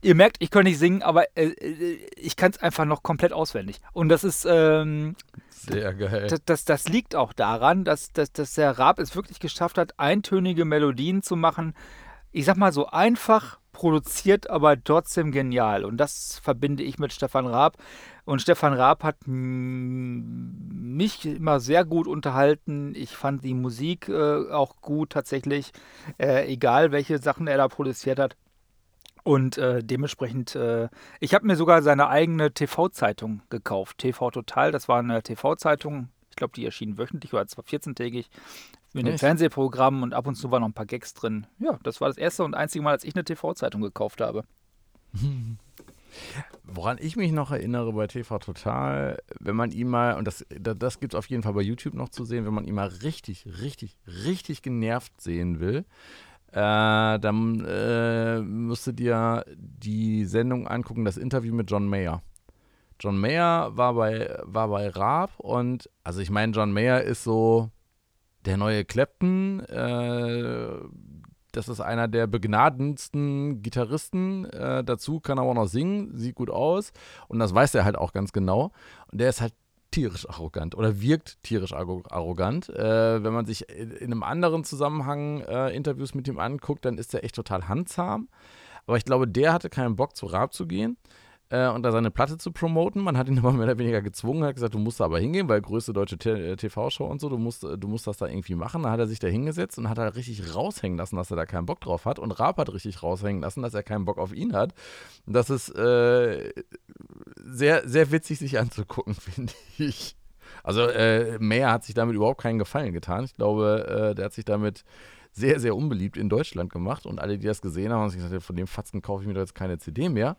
Ihr merkt, ich kann nicht singen, aber äh, äh, ich kann es einfach noch komplett auswendig. Und das ist, ähm, Sehr geil. das, das, das liegt auch daran, dass, dass, dass der Raab es wirklich geschafft hat, eintönige Melodien zu machen. Ich sag mal so einfach produziert, aber trotzdem genial. Und das verbinde ich mit Stefan Raab. Und Stefan Raab hat mich immer sehr gut unterhalten. Ich fand die Musik äh, auch gut tatsächlich, äh, egal welche Sachen er da produziert hat. Und äh, dementsprechend, äh, ich habe mir sogar seine eigene TV-Zeitung gekauft. TV Total, das war eine TV-Zeitung. Ich glaube, die erschien wöchentlich oder zwar 14-tägig mit den Echt? Fernsehprogrammen und ab und zu waren noch ein paar Gags drin. Ja, das war das erste und einzige Mal, als ich eine TV-Zeitung gekauft habe. [laughs] Woran ich mich noch erinnere bei TV Total, wenn man ihn mal, und das, das, das gibt es auf jeden Fall bei YouTube noch zu sehen, wenn man ihn mal richtig, richtig, richtig genervt sehen will, äh, dann äh, müsstet ihr die Sendung angucken, das Interview mit John Mayer. John Mayer war bei, war bei Raab und, also ich meine, John Mayer ist so der neue Clapton, äh, das ist einer der begnadendsten Gitarristen. Äh, dazu kann er auch noch singen, sieht gut aus. Und das weiß er halt auch ganz genau. Und der ist halt tierisch arrogant oder wirkt tierisch arro- arrogant. Äh, wenn man sich in in einem anderen Zusammenhang äh, Interviews mit ihm anguckt, dann ist er echt total handzahm. Aber ich glaube, der hatte keinen Bock, zu Raab zu gehen äh, und da seine Platte zu promoten. Man hat ihn [laughs] aber mehr oder weniger gezwungen, hat gesagt, du musst da aber hingehen, weil größte deutsche T- äh, TV-Show und so, du musst, äh, du musst das da irgendwie machen. Dann hat er sich da hingesetzt und hat halt richtig raushängen lassen, dass er da keinen Bock drauf hat. Und Raab hat richtig raushängen lassen, dass er keinen Bock auf ihn hat. Das ist äh, sehr, sehr witzig, sich anzugucken, [laughs] finde ich. Also äh, Meyer hat sich damit überhaupt keinen Gefallen getan. Ich glaube, äh, der hat sich damit sehr, sehr unbeliebt in Deutschland gemacht. Und alle, die das gesehen haben, haben sich gesagt, von dem Fatzen kaufe ich mir doch jetzt keine CD mehr.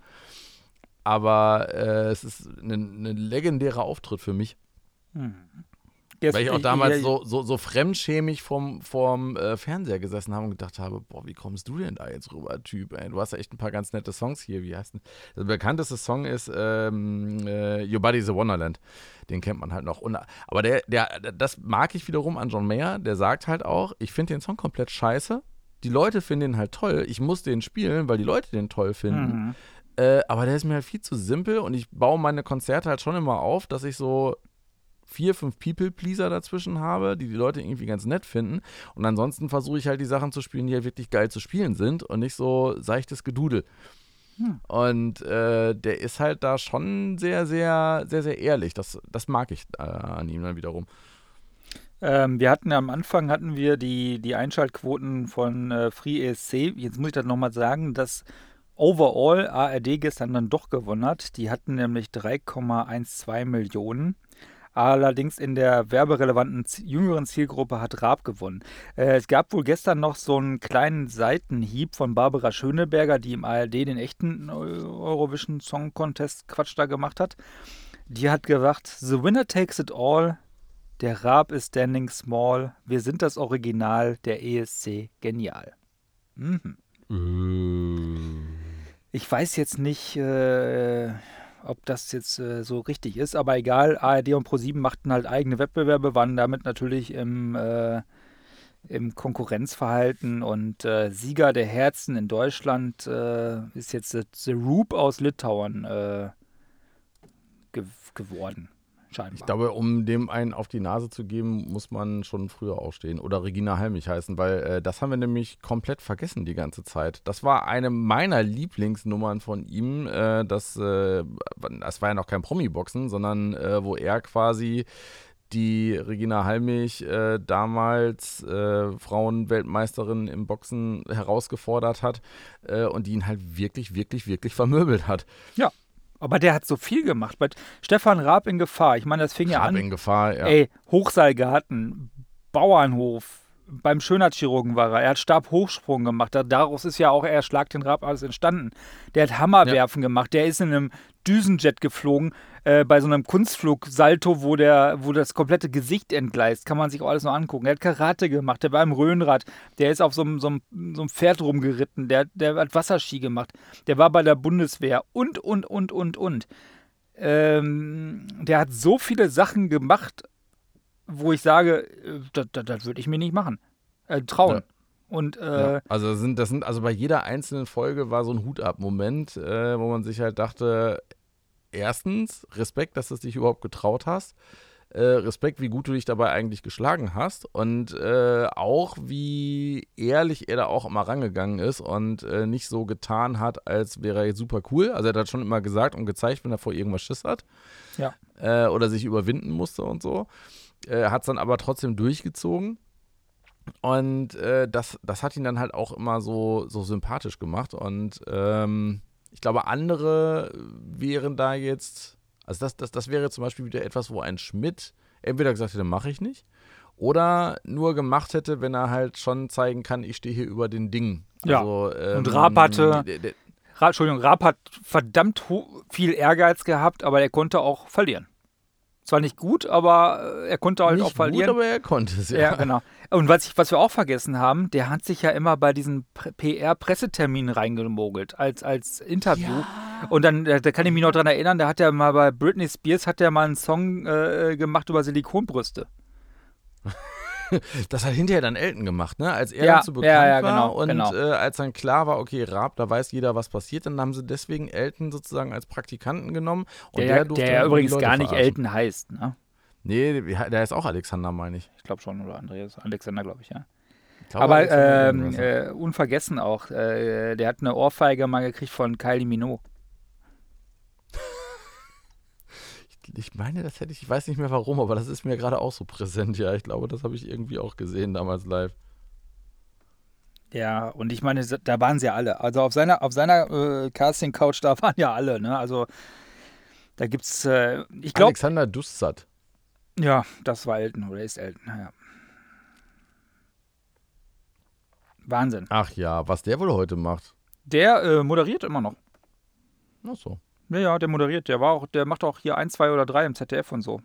Aber äh, es ist ein ein legendärer Auftritt für mich. Hm. Jetzt, Weil ich auch damals ich, so, so, so fremdschämig vorm, vorm äh, Fernseher gesessen habe und gedacht habe, boah, wie kommst du denn da jetzt rüber, Typ? Ey? Du hast ja echt ein paar ganz nette Songs hier. Wie heißt denn? Der bekannteste Song ist ähm, äh, Your Body's a Wonderland. Den kennt man halt noch. Und, aber der, der, das mag ich wiederum an John Mayer. Der sagt halt auch, ich finde den Song komplett scheiße. Die Leute finden den halt toll. Ich muss den spielen, weil die Leute den toll finden. Mhm. Äh, aber der ist mir halt viel zu simpel und ich baue meine Konzerte halt schon immer auf, dass ich so vier, fünf People-Pleaser dazwischen habe, die die Leute irgendwie ganz nett finden. Und ansonsten versuche ich halt die Sachen zu spielen, die halt wirklich geil zu spielen sind und nicht so seichtes Gedudel. Hm. Und äh, der ist halt da schon sehr, sehr, sehr, sehr ehrlich. Das, das mag ich äh, an ihm dann wiederum. Ähm, wir hatten ja am Anfang hatten wir die, die Einschaltquoten von äh, Free ESC. Jetzt muss ich das nochmal sagen, dass overall ARD gestern dann doch gewonnen hat. Die hatten nämlich 3,12 Millionen. Allerdings in der werberelevanten jüngeren Zielgruppe hat Raab gewonnen. Äh, es gab wohl gestern noch so einen kleinen Seitenhieb von Barbara Schöneberger, die im ARD den echten Eurovision Song Contest Quatsch da gemacht hat. Die hat gesagt, The winner takes it all. Der Raab ist standing small. Wir sind das Original der ESC genial. Mhm. Mm. Ich weiß jetzt nicht, äh, ob das jetzt äh, so richtig ist, aber egal, ARD und Pro7 machten halt eigene Wettbewerbe, waren damit natürlich im, äh, im Konkurrenzverhalten und äh, Sieger der Herzen in Deutschland äh, ist jetzt The Roop aus Litauen äh, ge geworden. Scheinbar. Ich glaube, um dem einen auf die Nase zu geben, muss man schon früher aufstehen oder Regina Halmich heißen, weil äh, das haben wir nämlich komplett vergessen die ganze Zeit. Das war eine meiner Lieblingsnummern von ihm. Äh, das, äh, das war ja noch kein Promi-Boxen, sondern äh, wo er quasi die Regina Halmich äh, damals äh, Frauenweltmeisterin im Boxen herausgefordert hat äh, und die ihn halt wirklich, wirklich, wirklich vermöbelt hat. Ja, aber der hat so viel gemacht. Bei Stefan Raab in Gefahr. Ich meine, das fing ja an. in Gefahr, ja. Ey, Hochseilgarten, Bauernhof, beim Schönheitschirurgen war er. Er hat Stabhochsprung gemacht. Daraus ist ja auch er Schlag den Rab alles entstanden. Der hat Hammerwerfen ja. gemacht. Der ist in einem Düsenjet geflogen äh, bei so einem Kunstflug-Salto, wo, wo das komplette Gesicht entgleist. Kann man sich auch alles noch angucken. Er hat Karate gemacht. Der war im Röhnrad. Der ist auf so einem, so einem, so einem Pferd rumgeritten. Der, der hat Wasserski gemacht. Der war bei der Bundeswehr. Und, und, und, und, und. Ähm, der hat so viele Sachen gemacht wo ich sage, äh, das, das, das würde ich mir nicht machen. Äh, trauen. Ja. Und, äh, ja, also sind, das sind, also bei jeder einzelnen Folge war so ein Hut ab Moment, äh, wo man sich halt dachte, erstens, Respekt, dass du es dich überhaupt getraut hast. Äh, Respekt, wie gut du dich dabei eigentlich geschlagen hast und äh, auch wie ehrlich er da auch immer rangegangen ist und äh, nicht so getan hat, als wäre er super cool. Also er hat schon immer gesagt und gezeigt, wenn er vor irgendwas Schiss hat. Ja. Äh, oder sich überwinden musste und so. Äh, hat es dann aber trotzdem durchgezogen. Und äh, das, das hat ihn dann halt auch immer so, so sympathisch gemacht. Und ähm, ich glaube, andere wären da jetzt, also das, das, das wäre zum Beispiel wieder etwas, wo ein Schmidt entweder gesagt hätte, mache ich nicht, oder nur gemacht hätte, wenn er halt schon zeigen kann, ich stehe hier über den Ding. Ja. Also, ähm, und Raab hatte, Ra Entschuldigung, Raab hat verdammt viel Ehrgeiz gehabt, aber er konnte auch verlieren. Zwar nicht gut, aber äh, er konnte halt nicht auch verlieren. Gut, aber er konnte es, ja. Ja, genau. Und was, ich, was wir auch vergessen haben, der hat sich ja immer bei diesen PR-Presseterminen reingemogelt, als, als Interview. Ja. Und dann, da, da, kann ich mich noch dran erinnern, da hat er mal bei Britney Spears hat er mal einen Song äh, gemacht über Silikonbrüste. [laughs] [laughs] das hat hinterher dann Elton gemacht, ne? Als er ja, dann zu bekannt ja, ja, genau, war und genau. Äh, als dann klar war, okay, Raab, da weiß jeder, was passiert, dann haben sie deswegen Elton sozusagen als Praktikanten genommen. Und der, der, der ja übrigens gar nicht verarschen. Elton heißt, ne? Nee, der ist auch Alexander, meine ich. Ich glaube schon, oder Andreas. Alexander, glaube ich, ja. Glaube, Aber ähm, äh, unvergessen auch, äh, der hat eine Ohrfeige mal gekriegt von Kylie Minogue. Ich meine, das hätte ich, ich weiß nicht mehr warum, aber das ist mir gerade auch so präsent, ja. Ich glaube, das habe ich irgendwie auch gesehen damals live. Ja, und ich meine, da waren sie ja alle. Also auf seiner, auf seiner äh, Casting-Couch, da waren ja alle, ne? Also da gibt's, äh, ich glaube. Alexander Dussat. Ja, das war Elton oder ist Elton, ja. Wahnsinn. Ach ja, was der wohl heute macht. Der äh, moderiert immer noch. Ach so. Ja, ja, der moderiert. Der war auch, der macht auch hier ein, zwei oder drei im ZDF und so.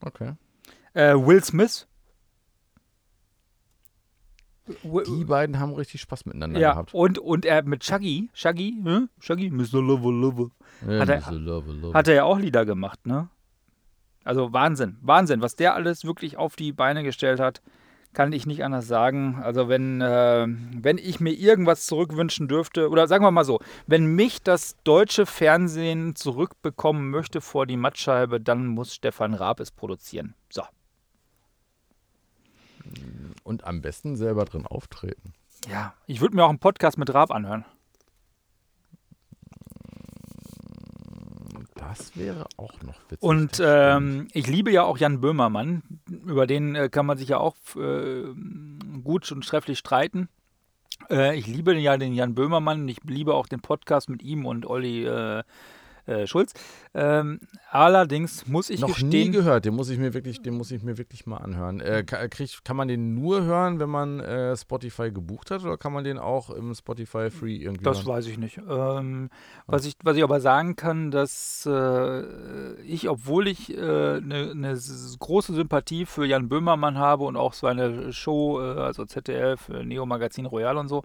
Okay. Äh, Will Smith. Die beiden haben richtig Spaß miteinander ja, gehabt. Und, und er mit Shaggy, Shaggy, ne? Shaggy, Mr. Lover Lover. Ja, Hat er- Mr. Lover, Lover. Hat er ja auch Lieder gemacht, ne? Also Wahnsinn, Wahnsinn, was der alles wirklich auf die Beine gestellt hat, kann ich nicht anders sagen. Also wenn, äh, wenn ich mir irgendwas zurückwünschen dürfte, oder sagen wir mal so, wenn mich das deutsche Fernsehen zurückbekommen möchte vor die Mattscheibe, dann muss Stefan Raab es produzieren. So. Und am besten selber drin auftreten. Ja, ich würde mir auch einen Podcast mit Raab anhören. Das wäre auch noch witzig. Und ähm, ich liebe ja auch Jan Böhmermann. Über den äh, kann man sich ja auch äh, gut und trefflich streiten. Äh, ich liebe ja den Jan Böhmermann. Ich liebe auch den Podcast mit ihm und Olli äh, Schulz. Ähm, allerdings muss ich noch nie gestehen, gehört, den muss ich mir wirklich, den muss ich mir wirklich mal anhören. Äh, ka- krieg, kann man den nur hören, wenn man äh, Spotify gebucht hat, oder kann man den auch im Spotify Free irgendwie Das hören? weiß ich nicht. Ähm, was, ich, was ich aber sagen kann, dass äh, ich, obwohl ich eine äh, ne s- große Sympathie für Jan Böhmermann habe und auch seine Show, also ZDF, Neo Magazin Royal und so,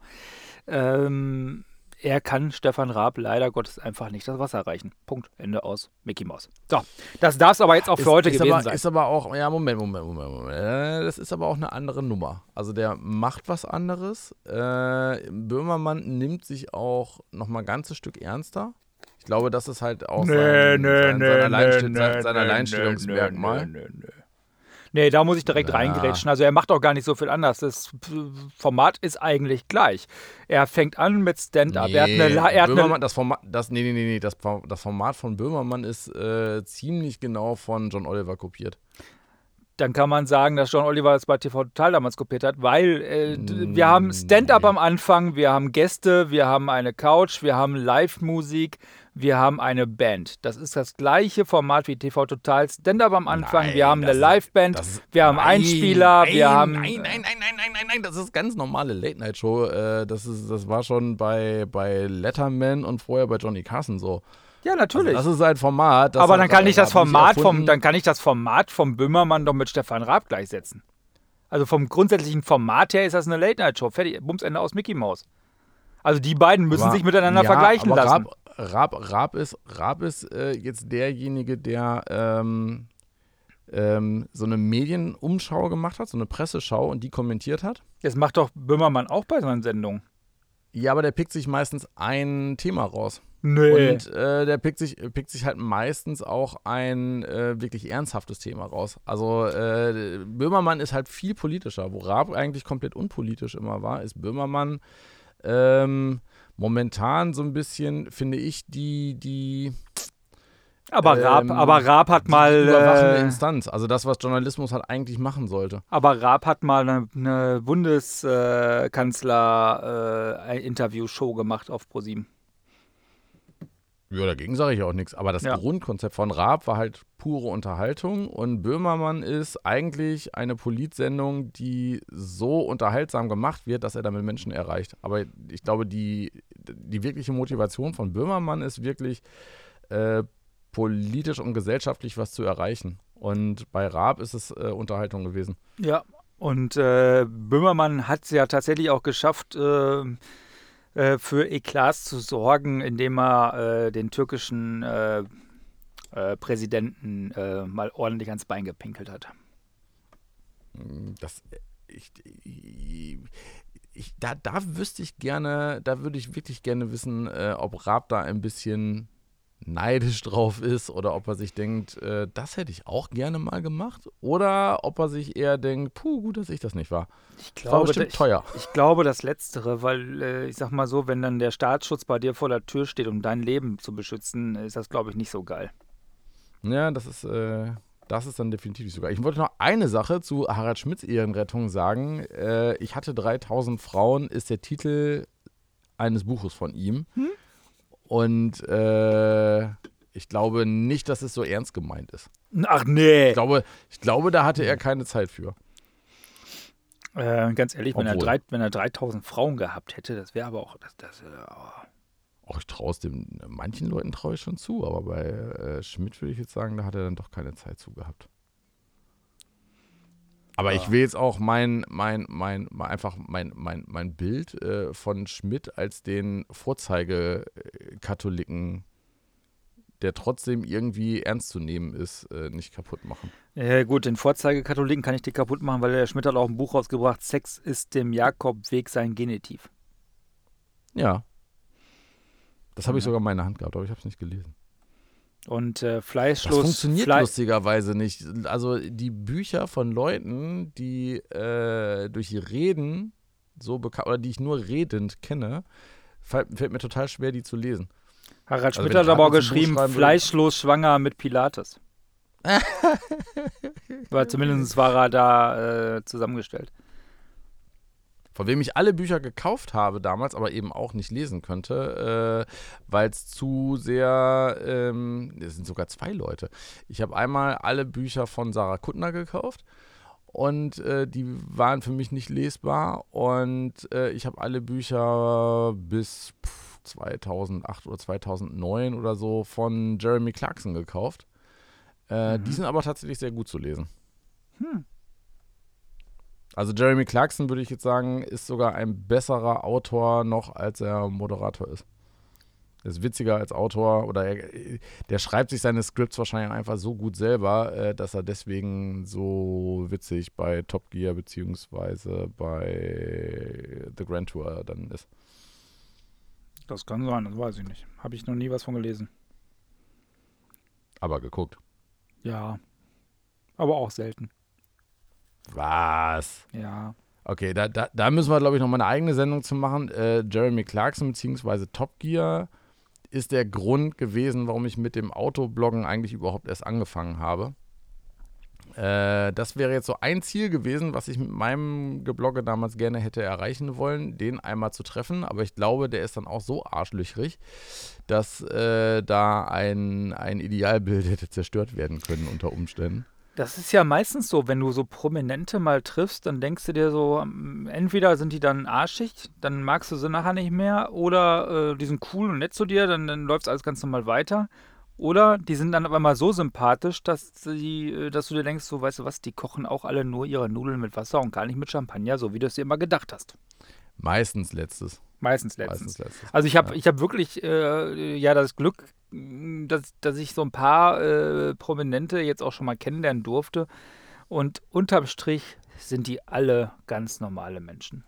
ähm, er kann Stefan Raab leider Gottes einfach nicht das Wasser reichen. Punkt. Ende aus. Mickey Mouse. So, das darf es aber jetzt auch für Ist- heute ist gewesen aber, sein. Ist aber auch, ja, Moment, Moment, Moment, Moment. Äh, das ist aber auch eine andere Nummer. Also der macht was anderes. Äh, Böhmermann nimmt sich auch nochmal ein ganzes Stück ernster. Ich glaube, das ist halt auch sein, sein, sein, Alleinste sein, sein Alleinstellungsmerkmal. Nee, nee, nee. Nee, da muss ich direkt Ja. reingrätschen. Also er macht auch gar nicht so viel anders. Das Format ist eigentlich gleich. Er fängt an mit Stand-up. er hat eine, er hat Böhmermann, das Format, das, nee, nee, nee, nee, das, das Format von Böhmermann ist äh, ziemlich genau von John Oliver kopiert. dann kann man sagen, dass John Oliver das bei TV Total damals kopiert hat, weil äh, wir haben Stand-up Nee. am Anfang, wir haben Gäste, wir haben eine Couch, wir haben Live-Musik, wir haben eine Band. Das ist das gleiche Format wie TV Total. Stand-up am Anfang, Nein, wir haben eine Live-Band, wir haben nein, Einspieler, nein, wir haben. Nein, nein, nein, nein, nein, nein, nein, das ist ganz normale Late-Night-Show. Äh, das, ist, das war schon bei, bei Letterman und vorher bei Johnny Carson so. Ja, natürlich. Also das ist ein Format. Das Aber dann kann ich das Format vom, dann kann ich das Format vom Böhmermann doch mit Stefan Raab gleichsetzen. Also vom grundsätzlichen Format her ist das eine Late-Night-Show. Fertig, Bums Ende aus Mickey Mouse. Also die beiden müssen Aber- sich miteinander ja, vergleichen lassen. Raab, Raab, Raab ist, Raab ist äh, jetzt derjenige, der ähm, ähm, so eine Medienumschau gemacht hat, so eine Presseschau und die kommentiert hat. Das macht doch Böhmermann auch bei seinen Sendungen. Ja, aber der pickt sich meistens ein Thema raus. Nee. Und äh, der pickt sich, pickt sich halt meistens auch ein äh, wirklich ernsthaftes Thema raus. Also äh, Böhmermann ist halt viel politischer. Wo Raab eigentlich komplett unpolitisch immer war, ist Böhmermann ähm, momentan so ein bisschen, finde ich, die, die, aber, Raab, ähm, aber Raab hat die mal. überwachende Äh, Instanz. Also das, was Journalismus halt eigentlich machen sollte. aber Raab hat mal eine, eine Bundeskanzler-Interview-Show gemacht auf ProSieben. Ja, dagegen sage ich auch nichts. Aber das Ja. Grundkonzept von Raab war halt pure Unterhaltung und Böhmermann ist eigentlich eine Politsendung, die so unterhaltsam gemacht wird, dass er damit Menschen erreicht. Aber ich glaube, die, die wirkliche Motivation von Böhmermann ist wirklich äh, politisch und gesellschaftlich was zu erreichen. Und bei Raab ist es äh, Unterhaltung gewesen. Ja, und äh, Böhmermann hat es ja tatsächlich auch geschafft, äh, äh, für Eklas zu sorgen, indem er äh, den türkischen äh, Präsidenten mal ordentlich ans Bein gepinkelt hat. Das, ich, ich, da, da wüsste ich gerne, da würde ich wirklich gerne wissen, äh, ob Raab da ein bisschen neidisch [laughs] drauf ist oder ob er sich denkt, äh, das hätte ich auch gerne mal gemacht oder ob er sich eher denkt, puh, gut, dass ich das nicht war. Ich war glaube, bestimmt ich, teuer. ich glaube das Letztere, weil äh, ich sag mal so, wenn dann der Staatsschutz bei dir vor der Tür steht, um dein Leben zu beschützen, ist das, glaube ich, nicht so geil. Ja, das ist, äh, das ist dann definitiv nicht sogar. Ich wollte noch eine Sache zu Harald Schmidts Ehrenrettung sagen. Äh, ich hatte 3000 Frauen, ist der Titel eines Buches von ihm. Hm? Und äh, ich glaube nicht, dass es so ernst gemeint ist. Ach nee. Ich glaube, ich glaube, da hatte er keine Zeit für. Äh, ganz ehrlich, wenn er, drei, wenn er 3000 Frauen gehabt hätte, das wäre aber auch. Das, das, äh, oh. Auch ich traue es dem, manchen Leuten traue ich schon zu, aber bei äh, Schmidt würde ich jetzt sagen, da hat er dann doch keine Zeit zu gehabt. Aber Ja. ich will jetzt auch mein, mein, mein, mein einfach mein, mein, mein Bild äh, von Schmidt als den Vorzeigekatholiken, der trotzdem irgendwie ernst zu nehmen ist, äh, nicht kaputt machen. Ja, gut, den Vorzeigekatholiken kann ich dir kaputt machen, weil der Schmidt hat auch ein Buch rausgebracht, Sex ist dem Jakobweg sein Genitiv. Ja. Das habe ich sogar in der Hand gehabt, aber ich habe es nicht gelesen. Und äh, Das Fleischlos. funktioniert Fle lustigerweise nicht. Also die Bücher von Leuten, die äh, durch ihr Reden so bekannt oder die ich nur redend kenne, fällt, fällt mir total schwer, die zu lesen. Harald Also Schmidt wenn hat aber auch geschrieben, fleischlos schwanger mit Pilates. [laughs] Weil zumindest war er da äh, zusammengestellt. Von wem ich alle Bücher gekauft habe damals, aber eben auch nicht lesen könnte, äh, weil es zu sehr, ähm, es sind sogar zwei Leute. Ich habe einmal alle Bücher von Sarah Kuttner gekauft und äh, die waren für mich nicht lesbar und äh, ich habe alle Bücher bis pff, 2008 oder 2009 oder so von Jeremy Clarkson gekauft. Äh, Die Mhm. sind aber tatsächlich sehr gut zu lesen. Hm. Also Jeremy Clarkson würde ich jetzt sagen, ist sogar ein besserer Autor noch, als er Moderator ist. Er ist witziger als Autor oder er, der schreibt sich seine Scripts wahrscheinlich einfach so gut selber, äh, dass er deswegen so witzig bei Top Gear beziehungsweise bei The Grand Tour dann ist. Das kann sein, das weiß ich nicht. Habe ich noch nie was von gelesen. Aber geguckt. Ja. Aber auch selten. Was? Ja. Okay, da, da, da müssen wir, glaube ich, noch mal eine eigene Sendung zu machen. Äh, Jeremy Clarkson beziehungsweise Top Gear ist der Grund gewesen, warum ich mit dem Autobloggen eigentlich überhaupt erst angefangen habe. Äh, das wäre jetzt so ein Ziel gewesen, was ich mit meinem Geblogge damals gerne hätte erreichen wollen, den einmal zu treffen. Aber ich glaube, der ist dann auch so arschlöchrig, dass äh, da ein, ein Idealbild [laughs] hätte zerstört werden können unter Umständen. Das ist ja meistens so, wenn du so Prominente mal triffst, dann denkst du dir so, ähm, entweder sind die dann arschig, dann magst du sie nachher nicht mehr, oder äh, die sind cool und nett zu dir, dann, dann läuft alles ganz normal weiter. Oder die sind dann auf einmal so sympathisch, dass, sie, äh, dass du dir denkst, so, weißt du was, die kochen auch alle nur ihre Nudeln mit Wasser und gar nicht mit Champagner, so wie du es dir immer gedacht hast. Meistens letztes. Meistens letztens. Meistens letztes. Also ich habe Ja. ich hab wirklich äh, ja das Glück, dass, dass ich so ein paar äh, Prominente jetzt auch schon mal kennenlernen durfte. Und unterm Strich sind die alle ganz normale Menschen.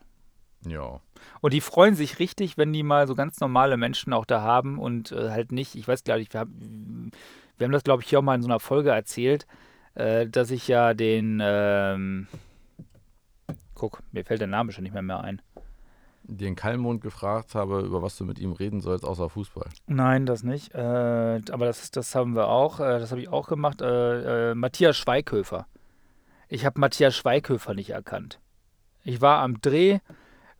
Ja. Und die freuen sich richtig, wenn die mal so ganz normale Menschen auch da haben und äh, halt nicht, ich weiß glaube ich, wir haben, wir haben das glaube ich hier auch mal in so einer Folge erzählt, äh, dass ich ja den, ähm, guck, mir fällt der Name schon nicht mehr, mehr ein. Den Kallmond gefragt habe, über was du mit ihm reden sollst, außer Fußball. Nein, das nicht. Äh, aber das, das haben wir auch. Äh, das habe ich auch gemacht. Äh, äh, Matthias Schweighöfer. Ich habe Matthias Schweighöfer nicht erkannt. Ich war am Dreh.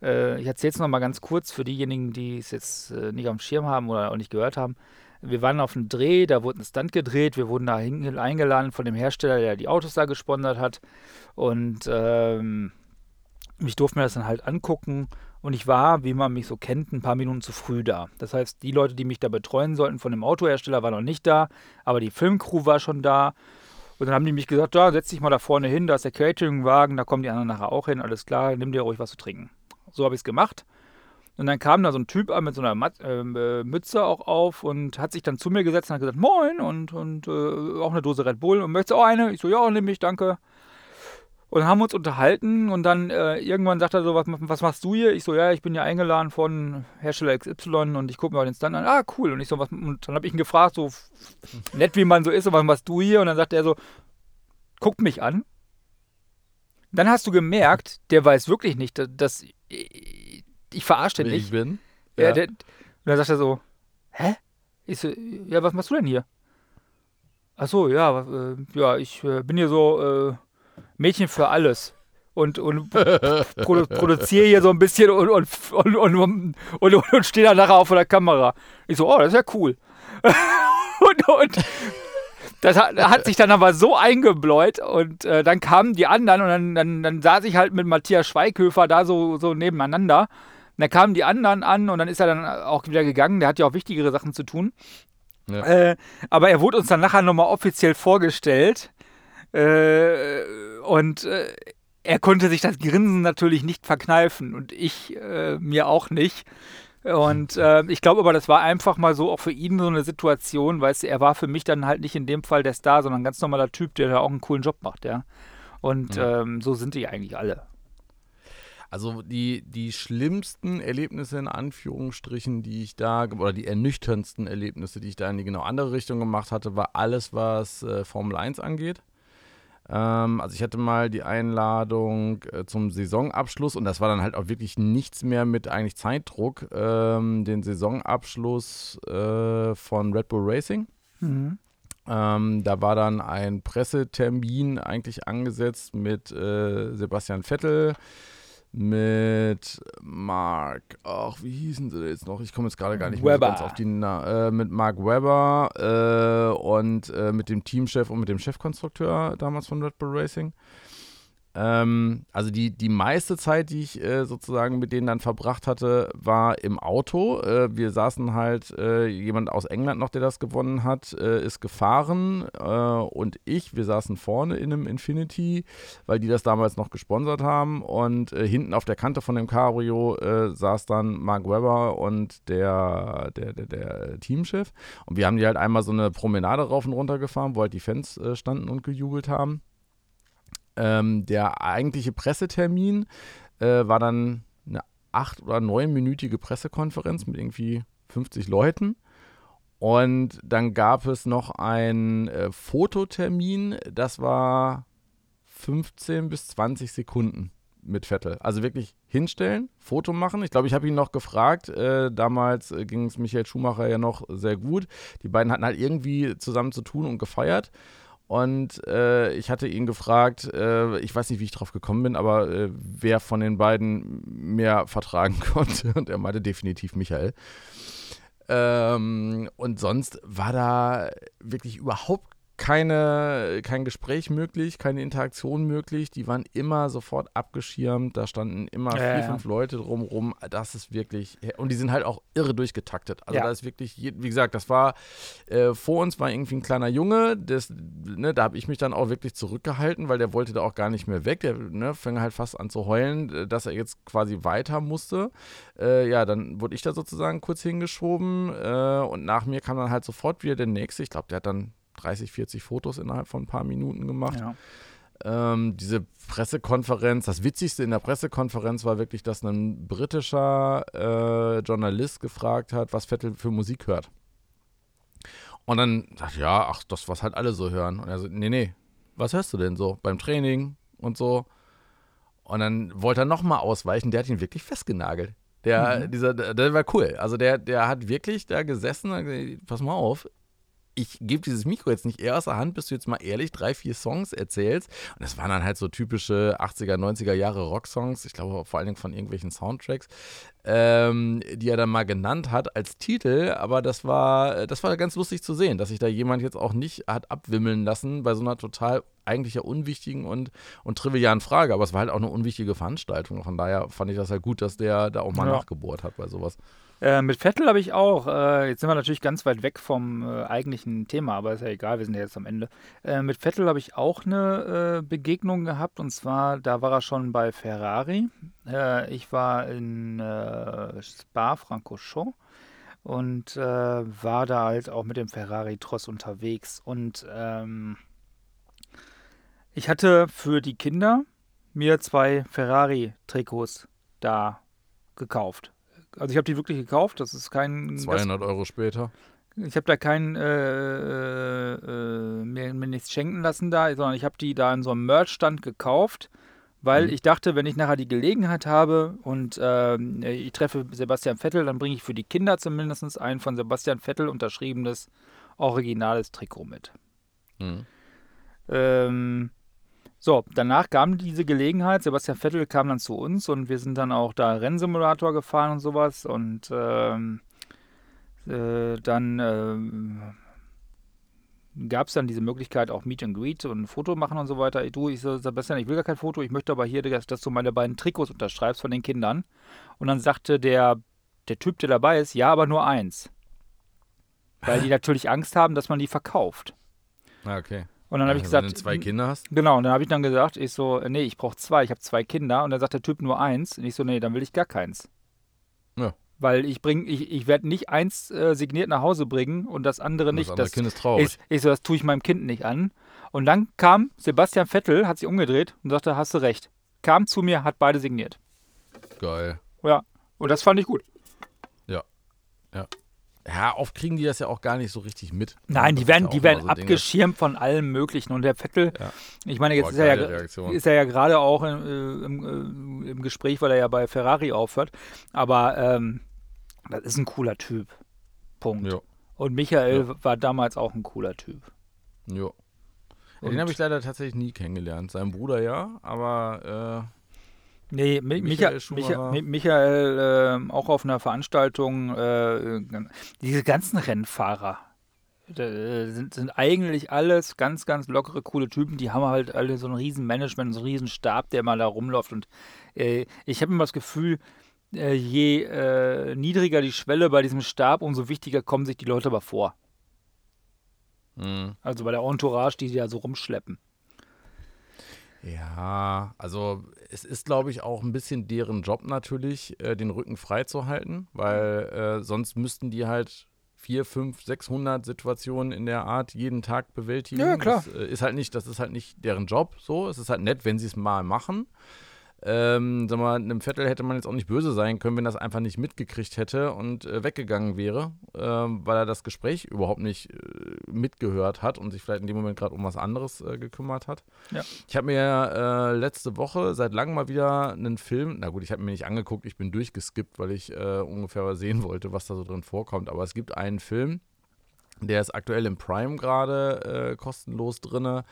Äh, ich erzähle es nochmal ganz kurz für diejenigen, die es jetzt nicht am Schirm haben oder auch nicht gehört haben. Wir waren auf einem Dreh, da wurde ein Stunt gedreht. Wir wurden da eingeladen von dem Hersteller, der die Autos da gesponsert hat. Und ähm, ich durfte mir das dann halt angucken. Und ich war, wie man mich so kennt, ein paar Minuten zu früh da. Das heißt, die Leute, die mich da betreuen sollten von dem Autohersteller, waren noch nicht da, aber die Filmcrew war schon da. Und dann haben die mich gesagt, ja, setz dich mal da vorne hin, da ist der Cateringwagen, da kommen die anderen nachher auch hin, alles klar, nimm dir ruhig was zu trinken. So habe ich es gemacht. Und dann kam da so ein Typ an mit so einer Mat ähm, äh, Mütze auch auf und hat sich dann zu mir gesetzt und hat gesagt, moin und, und äh, auch eine Dose Red Bull und möchtest auch eine? Ich so, ja, nimm mich, danke. Und haben uns unterhalten und dann äh, irgendwann sagt er so, was, was machst du hier? Ich so, ja, ich bin ja eingeladen von Hersteller XY und ich gucke mir den Stand an. Ah, cool. Und ich so, was, und dann habe ich ihn gefragt, so [laughs] nett wie man so ist, und was machst du hier? Und dann sagt er so, guckt mich an. Dann hast du gemerkt, der weiß wirklich nicht, dass, dass ich, ich verarsche den nicht. ich bin. Ja. Der, und dann sagt er so, hä? Ich so, ja, was machst du denn hier? Ach so, ja, äh, ja, ich äh, bin hier so äh, Mädchen für alles. Und, und [laughs] produ produziere hier so ein bisschen und, und, und, und, und, und, stehe dann nachher auch vor der Kamera. Ich so, oh, das ist ja cool. [laughs] und, und das hat, hat sich dann aber so eingebläut und äh, dann kamen die anderen und dann, dann, dann saß ich halt mit Matthias Schweighöfer da so, so nebeneinander. Und dann kamen die anderen an und dann ist er dann auch wieder gegangen. Der hat ja auch wichtigere Sachen zu tun. Ja. Äh, aber er wurde uns dann nachher nochmal offiziell vorgestellt. Äh, und äh, er konnte sich das Grinsen natürlich nicht verkneifen und ich äh, mir auch nicht. Und äh, ich glaube aber, das war einfach mal so auch für ihn so eine Situation, weißt du, er war für mich dann halt nicht in dem Fall der Star, sondern ein ganz normaler Typ, der da auch einen coolen Job macht, ja. Und ja. Ähm, so sind die eigentlich alle. Also die, die schlimmsten Erlebnisse in Anführungsstrichen, die ich da, oder die ernüchterndsten Erlebnisse, die ich da in die genau andere Richtung gemacht hatte, war alles, was äh, Formel 1 angeht. Ähm, also ich hatte mal die Einladung äh, zum Saisonabschluss und das war dann halt auch wirklich nichts mehr mit eigentlich Zeitdruck, ähm, den Saisonabschluss äh, von Red Bull Racing. Mhm. Ähm, da war dann ein Pressetermin eigentlich angesetzt mit äh, Sebastian Vettel, mit Mark, ach, wie hießen sie jetzt noch? Ich komme jetzt gerade gar nicht mehr so ganz auf die Na äh, mit Mark Webber äh, und äh, mit dem Teamchef und mit dem Chefkonstrukteur damals von Red Bull Racing. Ähm, also die, die meiste Zeit, die ich äh, sozusagen mit denen dann verbracht hatte, war im Auto. Äh, wir saßen halt, äh, jemand aus England noch, der das gewonnen hat, äh, ist gefahren äh, und ich, wir saßen vorne in einem Infinity, weil die das damals noch gesponsert haben und äh, hinten auf der Kante von dem Cabrio saß dann Mark Webber und der, der, der, der Teamchef und wir haben die halt einmal so eine Promenade rauf und runter gefahren, wo halt die Fans standen und gejubelt haben. Ähm, der eigentliche Pressetermin äh, war dann eine acht- oder neunminütige Pressekonferenz mit irgendwie 50 Leuten. Und dann gab es noch einen äh, Fototermin, das war 15 bis 20 Sekunden mit Vettel. Also wirklich hinstellen, Foto machen. Ich glaube, ich habe ihn noch gefragt. Äh, damals äh, ging es Michael Schumacher ja noch sehr gut. Die beiden hatten halt irgendwie zusammen zu tun und gefeiert. Und äh, ich hatte ihn gefragt, äh, ich weiß nicht, wie ich drauf gekommen bin, aber äh, wer von den beiden mehr vertragen [laughs] konnte. Und er meinte definitiv Michael. Ähm, und sonst war da wirklich überhaupt keine, kein Gespräch möglich, keine Interaktion möglich. Die waren immer sofort abgeschirmt. Da standen immer ja, vier, ja. fünf Leute drumrum. Das ist wirklich. Und die sind halt auch irre durchgetaktet. Also ja. da ist wirklich, wie gesagt, das war äh, vor uns war irgendwie ein kleiner Junge. Das, ne, da habe ich mich dann auch wirklich zurückgehalten, weil der wollte da auch gar nicht mehr weg. Der ne, fing halt fast an zu heulen, dass er jetzt quasi weiter musste. Äh, ja, dann wurde ich da sozusagen kurz hingeschoben äh, und nach mir kam dann halt sofort wieder der nächste. Ich glaube, der hat dann 30, 40 Fotos innerhalb von ein paar Minuten gemacht. Ja. Ähm, diese Pressekonferenz, das Witzigste in der Pressekonferenz war wirklich, dass ein britischer äh, Journalist gefragt hat, was Vettel für Musik hört. Und dann dachte ich, ja, ach, das, was halt alle so hören. Und er so, nee, nee, was hörst du denn so beim Training und so? Und dann wollte er nochmal ausweichen, der hat ihn wirklich festgenagelt. Der, mhm. dieser, der war cool. Also der, der hat wirklich da gesessen und gesagt, pass mal auf, ich gebe dieses Mikro jetzt nicht eher aus der Hand, bis du jetzt mal ehrlich drei, vier Songs erzählst. Und das waren dann halt so typische 80er, 90er Jahre Rocksongs, ich glaube vor allen Dingen von irgendwelchen Soundtracks, ähm, die er dann mal genannt hat als Titel. Aber das war, das war ganz lustig zu sehen, dass sich da jemand jetzt auch nicht hat abwimmeln lassen bei so einer total eigentlich ja unwichtigen und, und trivialen Frage. Aber es war halt auch eine unwichtige Veranstaltung. Von daher fand ich das halt gut, dass der da auch mal ja. nachgebohrt hat bei sowas. Äh, mit Vettel habe ich auch, äh, jetzt sind wir natürlich ganz weit weg vom äh, eigentlichen Thema, aber ist ja egal, wir sind ja jetzt am Ende. Äh, mit Vettel habe ich auch eine äh, Begegnung gehabt und zwar, da war er schon bei Ferrari. Ich war in Spa-Francorchamps und war da halt auch mit dem Ferrari-Tross unterwegs und ähm, ich hatte für die Kinder mir zwei Ferrari-Trikots da gekauft also ich habe die wirklich gekauft. Das ist kein. 200 das, Euro später. Ich habe da keinen äh, äh, mir, mir, nichts schenken lassen da, sondern ich habe die da in so einem Merch-Stand gekauft, weil mhm. ich dachte, wenn ich nachher die Gelegenheit habe und äh, ich treffe Sebastian Vettel, dann bringe ich für die Kinder zumindest ein von Sebastian Vettel unterschriebenes originales Trikot mit. Mhm. Ähm, so, danach kam diese Gelegenheit. Sebastian Vettel kam dann zu uns und wir sind dann auch da Rennsimulator gefahren und sowas. Und ähm, äh, dann äh, gab es dann diese Möglichkeit auch Meet and Greet und ein Foto machen und so weiter. Du, ich so, Sebastian, ich will gar kein Foto, ich möchte aber hier, dass, dass du meine beiden Trikots unterschreibst von den Kindern. Und dann sagte der, der Typ, der dabei ist, ja, aber nur eins. Weil die [laughs] natürlich Angst haben, dass man die verkauft. Ah, okay. Und dann habe ich Also, gesagt, wenn du zwei Kinder hast. genau, und dann habe ich dann gesagt, ich so, äh, nee, ich brauche zwei, ich habe zwei Kinder. Und dann sagt der Typ nur eins. Und ich so, nee, dann will ich gar keins. Ja. Weil ich bring, ich, ich werde nicht eins äh, signiert nach Hause bringen und das andere Und nicht. Das andere Das, Kind ist traurig. ich, ich so, das tue ich meinem Kind nicht an. Und dann kam Sebastian Vettel, hat sich umgedreht und sagte, hast du recht. Kam zu mir, hat beide signiert. Geil. Ja. Und das fand ich gut. Ja, oft kriegen die das ja auch gar nicht so richtig mit. Nein, die werden, ja die werden so Dinge. abgeschirmt von allem Möglichen. Und der Vettel, Ja. ich meine, jetzt Boah, ist er, ja, Reaktion. ist er ja gerade auch in, äh, im, äh, im Gespräch, weil er ja bei Ferrari aufhört. Aber ähm, das ist ein cooler Typ. Punkt. Ja, Und Michael war damals auch ein cooler Typ. ja. ja den habe ich leider tatsächlich nie kennengelernt. Sein Bruder ja, aber Nee, Mi Michael Michael. Michael, Mi- Michael ähm, auch auf einer Veranstaltung, äh, diese ganzen Rennfahrer äh, sind, sind eigentlich alles ganz, ganz lockere, coole Typen. Die haben halt alle so ein riesen Management, so einen riesen Stab, der mal da rumläuft. Und äh, ich habe immer das Gefühl, äh, je äh, niedriger die Schwelle bei diesem Stab, umso wichtiger kommen sich die Leute aber vor. äh, mh. Also bei der Entourage, die die da so rumschleppen. Ja, also es ist, glaube ich, auch ein bisschen deren Job natürlich, äh, den Rücken frei zu halten, weil äh, sonst müssten die halt vier, fünf, 600 Situationen in der Art jeden Tag bewältigen. Ja, klar. Das äh, ist halt nicht, das ist halt nicht deren Job. So, es ist halt nett, wenn sie es mal machen. Ähm, sag mal, einem Vettel hätte man jetzt auch nicht böse sein können, wenn das einfach nicht mitgekriegt hätte und äh, weggegangen wäre, ähm, weil er das Gespräch überhaupt nicht äh, mitgehört hat und sich vielleicht in dem Moment gerade um was anderes äh, gekümmert hat. Ja. Ich habe mir äh, letzte Woche seit langem mal wieder einen Film, na gut, ich habe mir nicht angeguckt, ich bin durchgeskippt, weil ich äh, ungefähr sehen wollte, was da so drin vorkommt. Aber es gibt einen Film, der ist aktuell im Prime gerade äh, kostenlos drinne.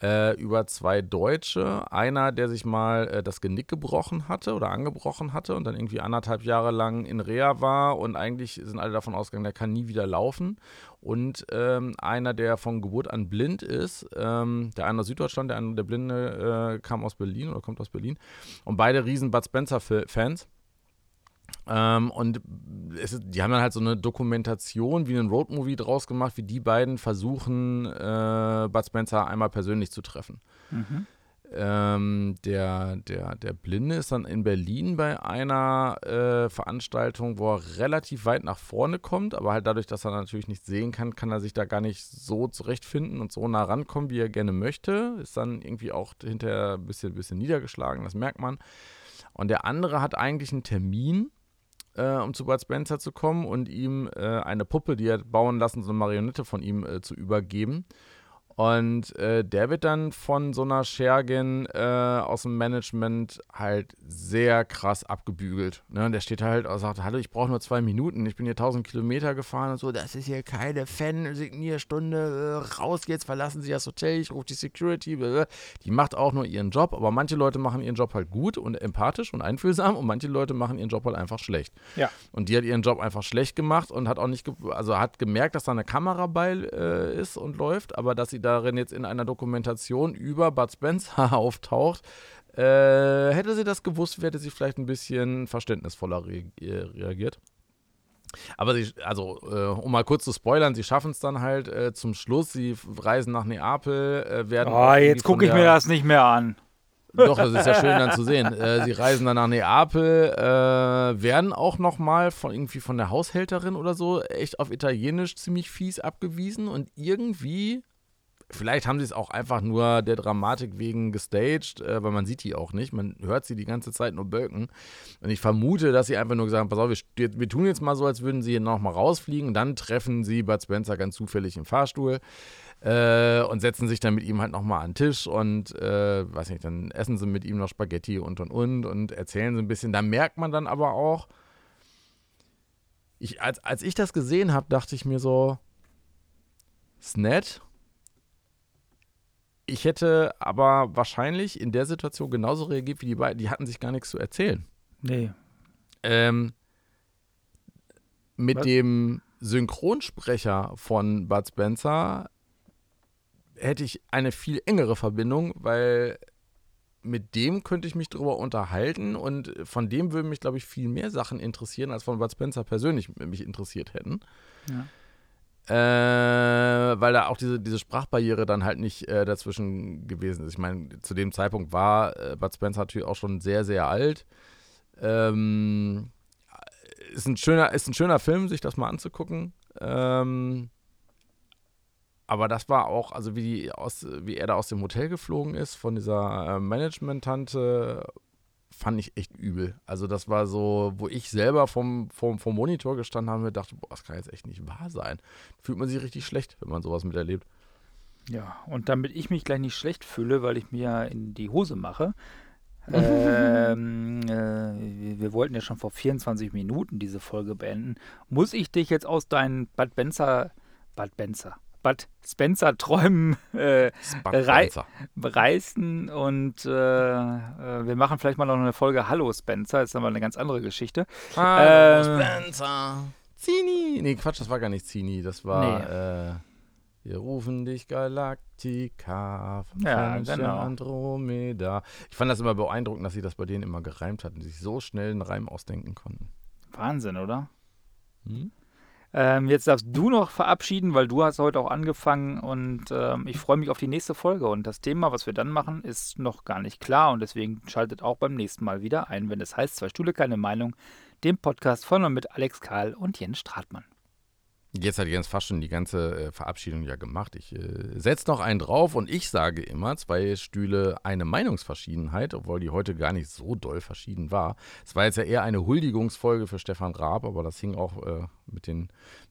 Äh, über zwei Deutsche. Einer, der sich mal äh, das Genick gebrochen hatte oder angebrochen hatte und dann irgendwie anderthalb Jahre lang in Reha war und eigentlich sind alle davon ausgegangen, der kann nie wieder laufen. Und ähm, einer, der von Geburt an blind ist, ähm, der eine aus Süddeutschland, der andere, der Blinde, äh, kam aus Berlin oder kommt aus Berlin. Und beide riesen Bud Spencer-Fans. Ähm, und es die haben dann halt so eine Dokumentation wie einen Roadmovie draus gemacht, wie die beiden versuchen, äh, Bud Spencer einmal persönlich zu treffen. Mhm. Ähm, der, der, der Blinde ist dann in Berlin bei einer äh, Veranstaltung, wo er relativ weit nach vorne kommt, aber halt dadurch, dass er natürlich nicht sehen kann, kann er sich da gar nicht so zurechtfinden und so nah rankommen, wie er gerne möchte. Ist dann irgendwie auch hinterher ein bisschen, bisschen niedergeschlagen, das merkt man. Und der andere hat eigentlich einen Termin, äh, um zu Bud Spencer zu kommen und ihm äh, eine Puppe, die er bauen lassen, so eine Marionette von ihm äh, zu übergeben. Und äh, der wird dann von so einer Schergin äh, aus dem Management halt sehr krass abgebügelt. Ne? Und der steht halt und sagt, hallo, ich brauche nur zwei Minuten, ich bin hier 1000 Kilometer gefahren und so, das ist hier keine Fan-Signierstunde, äh, raus jetzt, verlassen Sie das Hotel, ich rufe die Security. Blablabla. Die macht auch nur ihren Job, aber manche Leute machen ihren Job halt gut und empathisch und einfühlsam und manche Leute machen ihren Job halt einfach schlecht. Ja. Und die hat ihren Job einfach schlecht gemacht und hat auch nicht, also hat gemerkt, dass da eine Kamera bei äh, ist und läuft, aber dass sie darin jetzt in einer Dokumentation über Bud Spencer [laughs] auftaucht, äh, hätte sie das gewusst, hätte sie vielleicht ein bisschen verständnisvoller re äh, reagiert. Aber sie, also, äh, um mal kurz zu spoilern, sie schaffen es dann halt äh, zum Schluss. Sie reisen nach Neapel, äh, werden. Oh, jetzt gucke ich mir das nicht mehr an. doch, das ist ja schön dann zu sehen. Äh, sie reisen dann nach Neapel, äh, werden auch nochmal von irgendwie von der Haushälterin oder so echt auf Italienisch ziemlich fies abgewiesen und irgendwie, vielleicht haben sie es auch einfach nur der Dramatik wegen gestaged, äh, weil man sieht die auch nicht, man hört sie die ganze Zeit nur bölken. Und ich vermute, dass sie einfach nur gesagt haben, pass auf, wir, wir tun jetzt mal so, als würden sie hier nochmal rausfliegen dann treffen sie Bud Spencer ganz zufällig im Fahrstuhl äh, und setzen sich dann mit ihm halt nochmal an den Tisch und, äh, weiß nicht, dann essen sie mit ihm noch Spaghetti und und und und erzählen so ein bisschen. Da merkt man dann aber auch, ich, als, als ich das gesehen habe, dachte ich mir so, ist nett. Ich hätte aber wahrscheinlich in der Situation genauso reagiert wie die beiden. Die hatten sich gar nichts zu erzählen. Nee. Ähm, mit Was? dem Synchronsprecher von Bud Spencer hätte ich eine viel engere Verbindung, weil mit dem könnte ich mich drüber unterhalten und von dem würden mich, glaube ich, viel mehr Sachen interessieren, als von Bud Spencer persönlich mich interessiert hätten. Ja. Weil da auch diese, diese Sprachbarriere dann halt nicht äh, dazwischen gewesen ist. Ich meine, zu dem Zeitpunkt war äh, Bud Spencer natürlich auch schon sehr, sehr alt. Ähm, ist, ein schöner, ist ein schöner Film, sich das mal anzugucken. Ähm, aber das war auch, also wie, die aus, wie er da aus dem Hotel geflogen ist, von dieser äh, Management-Tante, fand ich echt übel. Also das war so, wo ich selber vom, vom, vom Monitor gestanden habe und dachte, boah, das kann jetzt echt nicht wahr sein. Fühlt man sich richtig schlecht, wenn man sowas miterlebt. Ja, und damit ich mich gleich nicht schlecht fühle, weil ich mir in die Hose mache, [laughs] ähm, äh, wir wollten ja schon vor 24 Minuten diese Folge beenden, muss ich dich jetzt aus deinen Bad Benzer, Bad Benzer, Bud Spencer Träumen äh, rei reißen und äh, äh, wir machen vielleicht mal noch eine Folge Hallo Spencer, das ist aber eine ganz andere Geschichte. Hallo ähm, Spencer. Zini. Nee, Quatsch, das war gar nicht Zini, das war nee. Äh, wir rufen dich Galactica von ja, genau. Andromeda. Ich fand das immer beeindruckend, dass sie das bei denen immer gereimt hatten, sich so schnell einen Reim ausdenken konnten. Wahnsinn, oder? Hm? Ähm, jetzt darfst du noch verabschieden, weil du hast heute auch angefangen und ähm, ich freue mich auf die nächste Folge. Und das Thema, was wir dann machen, ist noch gar nicht klar und deswegen schaltet auch beim nächsten Mal wieder ein, wenn es heißt Zwei Stühle, keine Meinung, dem Podcast von und mit Alex Karl und Jens Stratmann. Jetzt hat Jens fast schon die ganze äh, Verabschiedung ja gemacht. Ich äh, setze noch einen drauf und ich sage immer, zwei Stühle, eine Meinungsverschiedenheit, obwohl die heute gar nicht so doll verschieden war. Es war jetzt ja eher eine Huldigungsfolge für Stefan Raab, aber das hing auch äh, mit, den,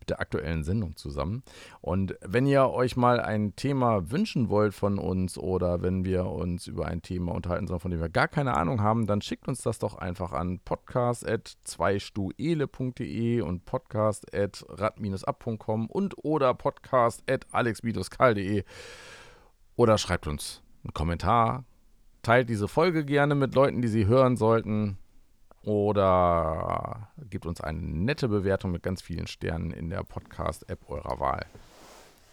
der aktuellen Sendung zusammen. Und wenn ihr euch mal ein Thema wünschen wollt von uns oder wenn wir uns über ein Thema unterhalten sollen, von dem wir gar keine Ahnung haben, dann schickt uns das doch einfach an podcast.zweistuele.de und podcast.rad-ab.com und oder podcast.alex-kal.de oder schreibt uns einen Kommentar, teilt diese Folge gerne mit Leuten, die sie hören sollten oder gebt uns eine nette Bewertung mit ganz vielen Sternen in der Podcast-App eurer Wahl.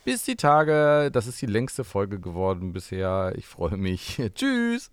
Bis die Tage. Das ist die längste Folge geworden bisher. Ich freue mich. [laughs] Tschüss.